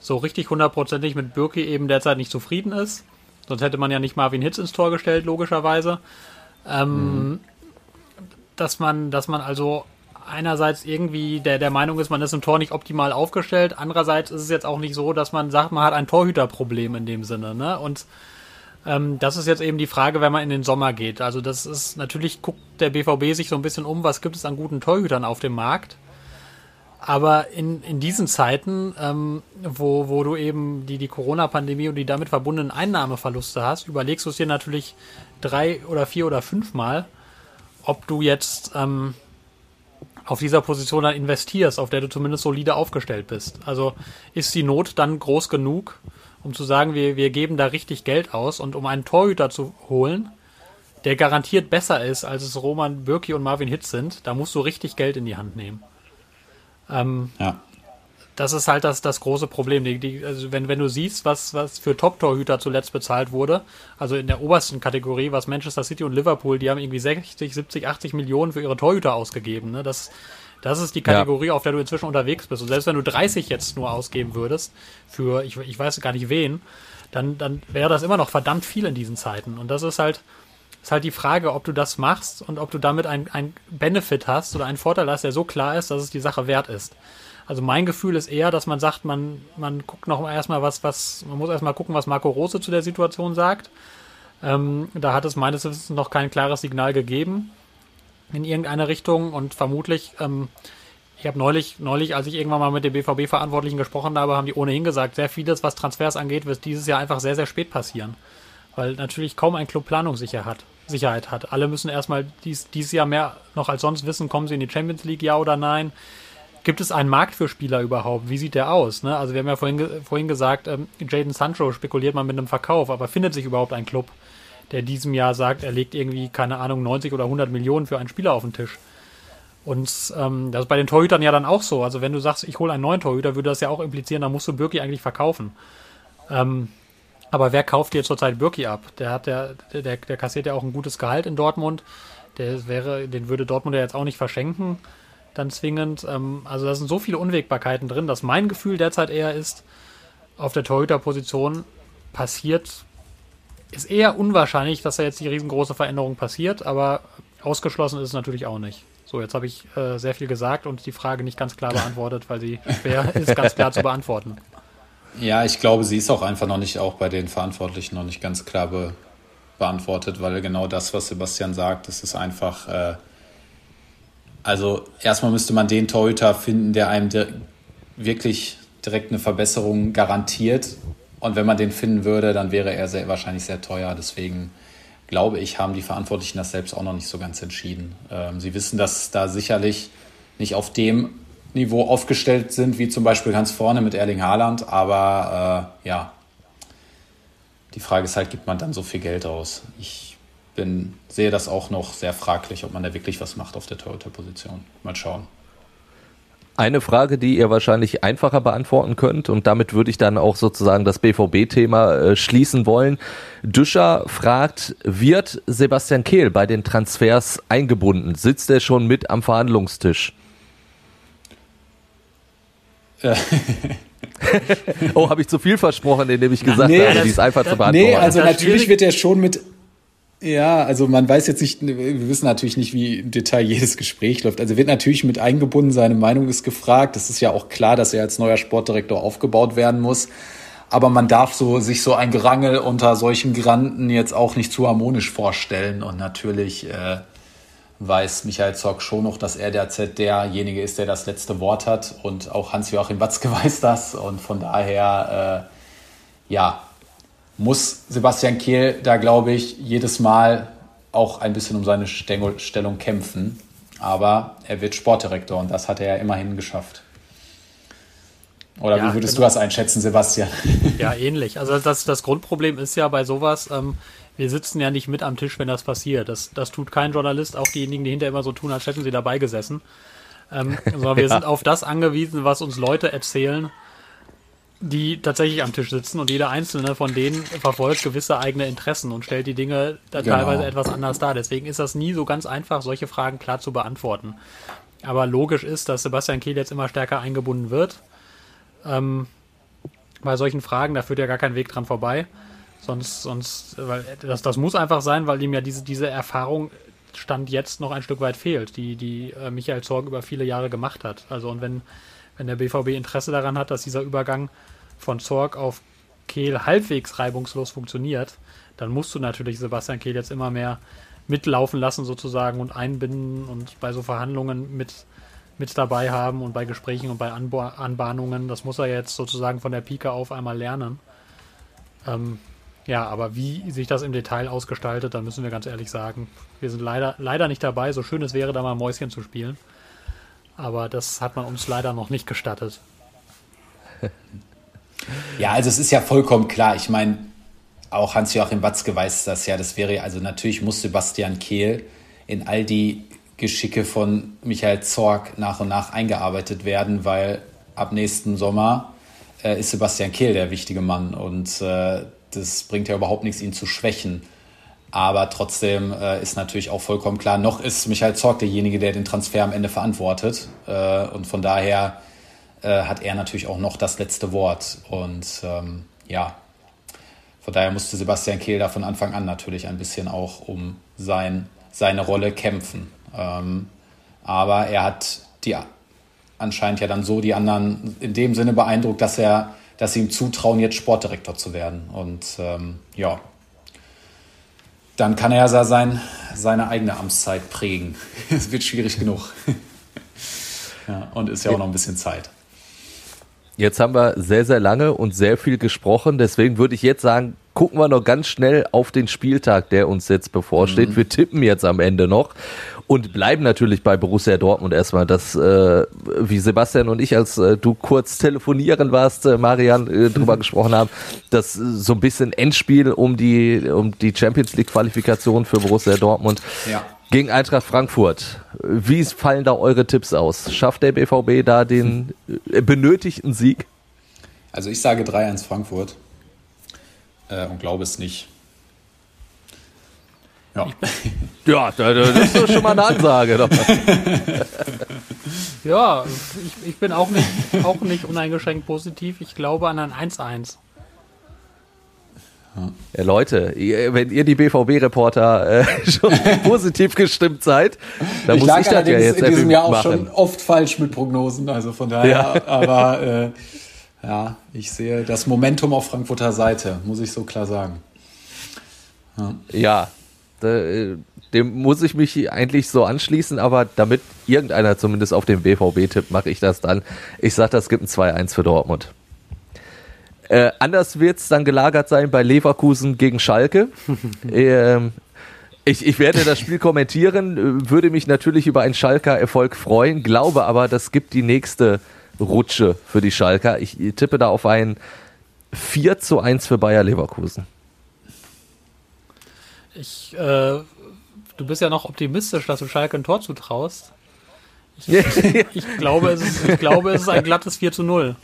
[SPEAKER 3] so richtig hundertprozentig mit Birki eben derzeit nicht zufrieden ist. Sonst hätte man ja nicht Marvin Hitz ins Tor gestellt, logischerweise. Ähm, mhm. Dass man, dass man also einerseits irgendwie der, der Meinung ist, man ist im Tor nicht optimal aufgestellt. Andererseits ist es jetzt auch nicht so, dass man sagt, man hat ein Torhüterproblem in dem Sinne. Ne? Und ähm, das ist jetzt eben die Frage, wenn man in den Sommer geht. Also das ist natürlich guckt der BVB sich so ein bisschen um, was gibt es an guten Torhütern auf dem Markt. Aber in, in diesen Zeiten, ähm, wo, wo du eben die, die Corona-Pandemie und die damit verbundenen Einnahmeverluste hast, überlegst du es dir natürlich drei oder vier oder fünfmal, ob du jetzt ähm, auf dieser Position dann investierst, auf der du zumindest solide aufgestellt bist. Also ist die Not dann groß genug, um zu sagen, wir, wir geben da richtig Geld aus und um einen Torhüter zu holen, der garantiert besser ist, als es Roman Bürki und Marvin Hitz sind, da musst du richtig Geld in die Hand nehmen. Ähm, ja. Das ist halt das, das große Problem. Die, die, also wenn, wenn du siehst, was, was für Top-Torhüter zuletzt bezahlt wurde, also in der obersten Kategorie, was Manchester City und Liverpool, die haben irgendwie 60, 70, 80 Millionen für ihre Torhüter ausgegeben. Ne? Das, das ist die Kategorie, ja. auf der du inzwischen unterwegs bist. Und selbst wenn du 30 jetzt nur ausgeben würdest, für ich, ich weiß gar nicht wen, dann, dann wäre das immer noch verdammt viel in diesen Zeiten. Und das ist halt, ist halt die Frage, ob du das machst und ob du damit einen Benefit hast oder einen Vorteil hast, der so klar ist, dass es die Sache wert ist. Also mein Gefühl ist eher, dass man sagt, man, man guckt noch erstmal was, was, man muss erstmal gucken, was Marco Rose zu der Situation sagt. Ähm, da hat es meines Wissens noch kein klares Signal gegeben in irgendeine Richtung und vermutlich, ähm, ich habe neulich, neulich, als ich irgendwann mal mit den BVB-Verantwortlichen gesprochen habe, haben die ohnehin gesagt, sehr vieles, was Transfers angeht, wird dieses Jahr einfach sehr, sehr spät passieren. Weil natürlich kaum ein Club Planungssicherheit hat. Sicherheit hat. Alle müssen erstmal dies, dieses Jahr mehr noch als sonst wissen, kommen sie in die Champions League, ja oder nein. Gibt es einen Markt für Spieler überhaupt? Wie sieht der aus? Ne? Also wir haben ja vorhin, vorhin gesagt, ähm, Jaden Sancho spekuliert man mit einem Verkauf, aber findet sich überhaupt ein Club? Der diesem Jahr sagt, er legt irgendwie, keine Ahnung, 90 oder 100 Millionen für einen Spieler auf den Tisch. Und ähm, das ist bei den Torhütern ja dann auch so. Also wenn du sagst, ich hole einen neuen Torhüter, würde das ja auch implizieren, dann musst du Birki eigentlich verkaufen. Ähm, aber wer kauft dir zurzeit Birki ab? Der hat der, der, der kassiert ja auch ein gutes Gehalt in Dortmund. Der wäre, den würde Dortmund ja jetzt auch nicht verschenken, dann zwingend. Ähm, also da sind so viele Unwägbarkeiten drin, dass mein Gefühl derzeit eher ist, auf der Torhüterposition passiert, ist eher unwahrscheinlich, dass da jetzt die riesengroße Veränderung passiert, aber ausgeschlossen ist es natürlich auch nicht. So, jetzt habe ich äh, sehr viel gesagt und die Frage nicht ganz klar beantwortet, weil sie schwer ist, ganz klar zu beantworten.
[SPEAKER 6] Ja, ich glaube, sie ist auch einfach noch nicht, auch bei den Verantwortlichen noch nicht ganz klar be beantwortet, weil genau das, was Sebastian sagt, das ist einfach, äh, also erstmal müsste man den Torhüter finden, der einem di wirklich direkt eine Verbesserung garantiert. Und wenn man den finden würde, dann wäre er sehr, wahrscheinlich sehr teuer. Deswegen glaube ich, haben die Verantwortlichen das selbst auch noch nicht so ganz entschieden. Ähm, sie wissen, dass da sicherlich nicht auf dem Niveau aufgestellt sind, wie zum Beispiel ganz vorne mit Erling Haaland. Aber äh, ja, die Frage ist halt, gibt man dann so viel Geld aus? Ich bin, sehe das auch noch sehr fraglich, ob man da wirklich was macht auf der Torhüter-Position. Mal schauen.
[SPEAKER 5] Eine Frage, die ihr wahrscheinlich einfacher beantworten könnt und damit würde ich dann auch sozusagen das BVB-Thema äh, schließen wollen. Düscher fragt, wird Sebastian Kehl bei den Transfers eingebunden? Sitzt er schon mit am Verhandlungstisch? oh, habe ich zu viel versprochen, indem ich gesagt nee, habe, die ist einfach zu beantworten. Nee,
[SPEAKER 6] also natürlich wird er schon mit ja, also man weiß jetzt nicht, wir wissen natürlich nicht, wie im Detail jedes Gespräch läuft. Also wird natürlich mit eingebunden, seine Meinung ist gefragt. Es ist ja auch klar, dass er als neuer Sportdirektor aufgebaut werden muss. Aber man darf so, sich so ein Gerangel unter solchen Granden jetzt auch nicht zu harmonisch vorstellen. Und natürlich äh, weiß Michael Zock schon noch, dass er derzeit derjenige ist, der das letzte Wort hat. Und auch Hans-Joachim Watzke weiß das. Und von daher, äh, ja, muss Sebastian Kehl da, glaube ich, jedes Mal auch ein bisschen um seine Stellung kämpfen. Aber er wird Sportdirektor und das hat er ja immerhin geschafft. Oder ja, wie würdest genau. du das einschätzen, Sebastian?
[SPEAKER 3] Ja, ähnlich. Also das, das Grundproblem ist ja bei sowas, ähm, wir sitzen ja nicht mit am Tisch, wenn das passiert. Das, das tut kein Journalist, auch diejenigen, die hinterher immer so tun, als hätten sie dabei gesessen. Ähm, sondern wir ja. sind auf das angewiesen, was uns Leute erzählen, die tatsächlich am Tisch sitzen und jeder einzelne von denen verfolgt gewisse eigene Interessen und stellt die Dinge genau. teilweise etwas anders dar. Deswegen ist das nie so ganz einfach, solche Fragen klar zu beantworten. Aber logisch ist, dass Sebastian Kehl jetzt immer stärker eingebunden wird. Ähm, bei solchen Fragen, da führt ja gar kein Weg dran vorbei. Sonst, sonst, weil das, das muss einfach sein, weil ihm ja diese, diese Erfahrung Stand jetzt noch ein Stück weit fehlt, die, die äh, Michael Zorg über viele Jahre gemacht hat. Also und wenn, wenn der BVB Interesse daran hat, dass dieser Übergang von Zorg auf Kehl halbwegs reibungslos funktioniert, dann musst du natürlich Sebastian Kehl jetzt immer mehr mitlaufen lassen sozusagen und einbinden und bei so Verhandlungen mit, mit dabei haben und bei Gesprächen und bei Anba Anbahnungen. Das muss er jetzt sozusagen von der Pike auf einmal lernen. Ähm, ja, aber wie sich das im Detail ausgestaltet, da müssen wir ganz ehrlich sagen, wir sind leider, leider nicht dabei. So schön es wäre, da mal Mäuschen zu spielen. Aber das hat man uns leider noch nicht gestattet.
[SPEAKER 6] Ja, also es ist ja vollkommen klar. Ich meine, auch Hans-Joachim Watzke weiß das ja. Das wäre also natürlich muss Sebastian Kehl in all die Geschicke von Michael Zorg nach und nach eingearbeitet werden, weil ab nächsten Sommer äh, ist Sebastian Kehl der wichtige Mann und äh, das bringt ja überhaupt nichts, ihn zu schwächen. Aber trotzdem äh, ist natürlich auch vollkommen klar, noch ist Michael Zorg derjenige, der den Transfer am Ende verantwortet. Äh, und von daher äh, hat er natürlich auch noch das letzte Wort. Und ähm, ja, von daher musste Sebastian Kehl da von Anfang an natürlich ein bisschen auch um sein, seine Rolle kämpfen. Ähm, aber er hat die anscheinend ja dann so die anderen in dem Sinne beeindruckt, dass er, dass sie ihm zutrauen, jetzt Sportdirektor zu werden. Und ähm, ja, dann kann er ja sein, seine eigene Amtszeit prägen. Es wird schwierig genug. ja, und ist ja auch noch ein bisschen Zeit.
[SPEAKER 5] Jetzt haben wir sehr, sehr lange und sehr viel gesprochen. Deswegen würde ich jetzt sagen, gucken wir noch ganz schnell auf den Spieltag, der uns jetzt bevorsteht. Mhm. Wir tippen jetzt am Ende noch und bleiben natürlich bei Borussia Dortmund erstmal. Das, äh, wie Sebastian und ich, als äh, du kurz telefonieren warst, äh, Marian, äh, drüber gesprochen haben, das äh, so ein bisschen Endspiel um die, um die Champions League Qualifikation für Borussia Dortmund. Ja gegen Eintracht Frankfurt. Wie fallen da eure Tipps aus? Schafft der BVB da den äh, benötigten Sieg?
[SPEAKER 6] Also ich sage 3-1 Frankfurt äh, und glaube es nicht.
[SPEAKER 5] Ja, ja das ist doch schon mal eine Ansage.
[SPEAKER 3] Ja, ich, ich bin auch nicht, auch nicht uneingeschränkt positiv. Ich glaube an ein 1-1.
[SPEAKER 5] Ja, Leute, ihr, wenn ihr die BVB-Reporter äh, schon positiv gestimmt seid, dann
[SPEAKER 6] ich
[SPEAKER 5] muss ich das ja jetzt
[SPEAKER 6] in diesem Jahr auch
[SPEAKER 5] machen.
[SPEAKER 6] schon oft falsch mit Prognosen, also von daher,
[SPEAKER 5] Ja.
[SPEAKER 6] aber äh, ja, ich sehe das Momentum auf Frankfurter Seite, muss ich so klar sagen.
[SPEAKER 5] Ja, da, äh, dem muss ich mich eigentlich so anschließen, aber damit irgendeiner zumindest auf den BVB tippt, mache ich das dann. Ich sage, das gibt ein 2-1 für Dortmund. Äh, anders wird es dann gelagert sein bei Leverkusen gegen Schalke. ähm, ich, ich werde das Spiel kommentieren, äh, würde mich natürlich über einen Schalker Erfolg freuen, glaube aber, das gibt die nächste Rutsche für die Schalker. Ich tippe da auf ein 4 zu 1 für Bayer Leverkusen.
[SPEAKER 3] Ich, äh, du bist ja noch optimistisch, dass du Schalke ein Tor zutraust. Ich, ich, glaube, es ist, ich glaube, es ist ein glattes 4 zu 0.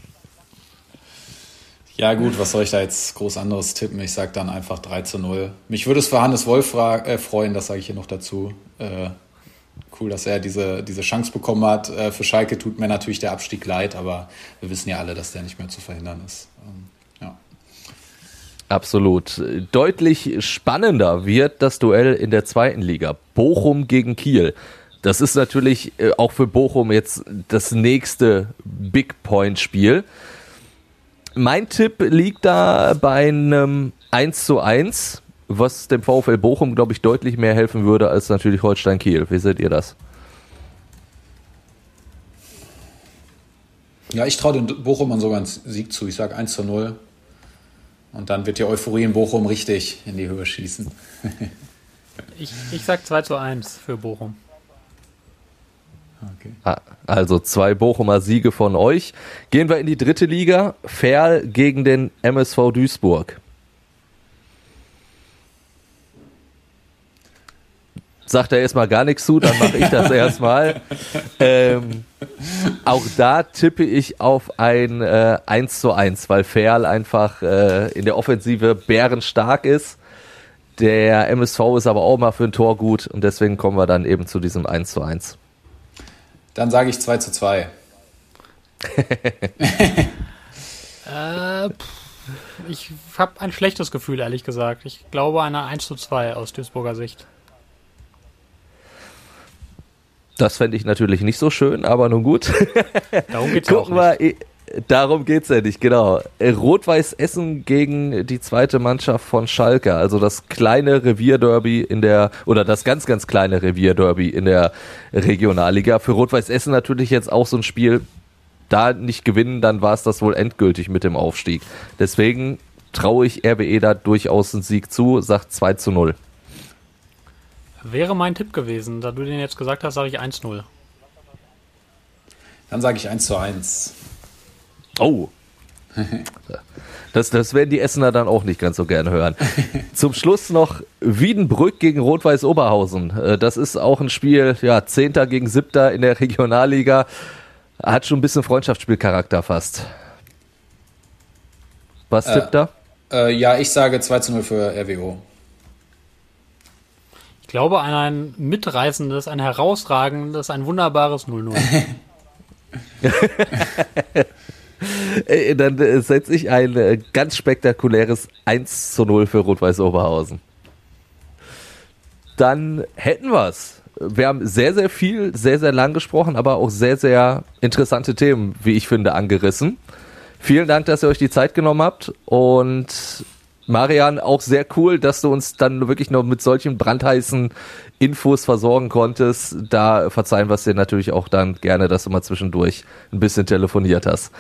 [SPEAKER 6] Ja gut, was soll ich da jetzt groß anderes tippen? Ich sage dann einfach 3 zu 0. Mich würde es für Hannes Wolf äh, freuen, das sage ich hier noch dazu. Äh, cool, dass er diese, diese Chance bekommen hat. Äh, für Schalke tut mir natürlich der Abstieg leid, aber wir wissen ja alle, dass der nicht mehr zu verhindern ist. Ähm, ja.
[SPEAKER 5] Absolut. Deutlich spannender wird das Duell in der zweiten Liga. Bochum gegen Kiel. Das ist natürlich äh, auch für Bochum jetzt das nächste Big Point Spiel. Mein Tipp liegt da bei einem 1 zu 1, was dem VfL Bochum, glaube ich, deutlich mehr helfen würde als natürlich Holstein Kiel. Wie seht ihr das?
[SPEAKER 6] Ja, ich traue den Bochumern sogar einen Sieg zu. Ich sage 1 zu 0. Und dann wird die Euphorie in Bochum richtig in die Höhe schießen.
[SPEAKER 3] Ich, ich sag 2 zu 1 für Bochum.
[SPEAKER 6] Okay.
[SPEAKER 5] Ah, Also zwei Bochumer Siege von euch. Gehen wir in die dritte Liga. Ferl gegen den MSV Duisburg. Sagt er erstmal gar nichts zu, dann mache ich das erstmal. Ähm, auch da tippe ich auf ein äh, 1 zu 1, weil Ferl einfach äh, in der Offensive bärenstark ist. Der MSV ist aber auch mal für ein Tor gut und deswegen kommen wir dann eben zu diesem 1 zu 1.
[SPEAKER 6] Dann sage ich 2 zu 2.
[SPEAKER 3] Äh, ich habe ein schlechtes Gefühl, ehrlich gesagt. Ich glaube eine 1 zu 2 aus Duisburger Sicht.
[SPEAKER 5] Das fände ich natürlich nicht so schön, aber nun gut.
[SPEAKER 3] Darum geht's ja auch nicht.
[SPEAKER 5] wir, eh, darum geht's ja nicht, genau. Äh, Rot-Weiß Essen gegen die zweite Mannschaft von Schalke, also das kleine Revierderby in der, oder das ganz, ganz kleine Revierderby in der Regionalliga. Für Rot-Weiß Essen natürlich jetzt auch so ein Spiel, da nicht gewinnen, dann war es das wohl endgültig mit dem Aufstieg. Deswegen traue ich RWE da durchaus einen Sieg zu, sagt 2 zu 0.
[SPEAKER 3] Wäre mein Tipp gewesen. Da du den jetzt gesagt hast, sage ich 1-0.
[SPEAKER 6] Dann sage ich 1 zu 1.
[SPEAKER 5] Oh. Das, das werden die Essener dann auch nicht ganz so gerne hören. Zum Schluss noch Wiedenbrück gegen Rot-Weiß Oberhausen. Äh, Das ist auch ein Spiel, ja, Zehnter gegen Siebter in der Regionalliga. Hat schon ein bisschen Freundschaftsspielcharakter fast. Was
[SPEAKER 6] Äh.
[SPEAKER 5] tippt da?
[SPEAKER 6] Äh, ja, ich sage 2 zu 0 für RWO.
[SPEAKER 3] Ich glaube an ein mitreißendes, ein herausragendes, ein wunderbares 0-0.
[SPEAKER 5] Dann äh, setze ich ein äh, ganz spektakuläres 1 zu 0 für Rot-Weiß Oberhausen. Dann hätten wir's. Wir haben sehr, sehr viel, sehr, sehr lang gesprochen, aber auch sehr, sehr interessante Themen, wie ich finde, angerissen. Vielen Dank, dass ihr euch die Zeit genommen habt und Marian, auch sehr cool, dass du uns dann wirklich noch mit solchen brandheißen Infos versorgen konntest. Da verzeihen wir es dir natürlich auch dann gerne, dass du mal zwischendurch ein bisschen telefoniert hast.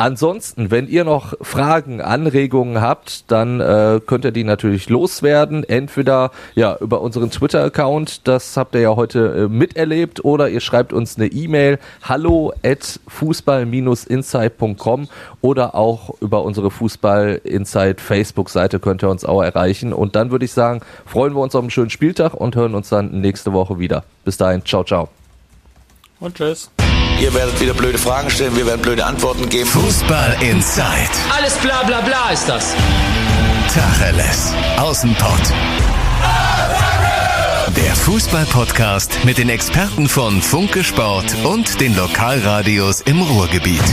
[SPEAKER 5] Ansonsten, wenn ihr noch Fragen, Anregungen habt, dann äh, könnt ihr die natürlich loswerden. Entweder ja über unseren Twitter-Account, das habt ihr ja heute äh, miterlebt, oder ihr schreibt uns eine E-Mail hallo at fußball-insight.com oder auch über unsere Fußball-Insight Facebook-Seite könnt ihr uns auch erreichen. Und dann würde ich sagen, freuen wir uns auf einen schönen Spieltag und hören uns dann nächste Woche wieder. Bis dahin, ciao, ciao.
[SPEAKER 3] Und tschüss.
[SPEAKER 1] Ihr werdet wieder blöde Fragen stellen, wir werden blöde Antworten geben.
[SPEAKER 2] Fußball Inside.
[SPEAKER 7] Alles bla bla bla ist das.
[SPEAKER 2] Tacheles. Außenpott. Der Fußball-Podcast mit den Experten von Funke Sport und den Lokalradios im Ruhrgebiet.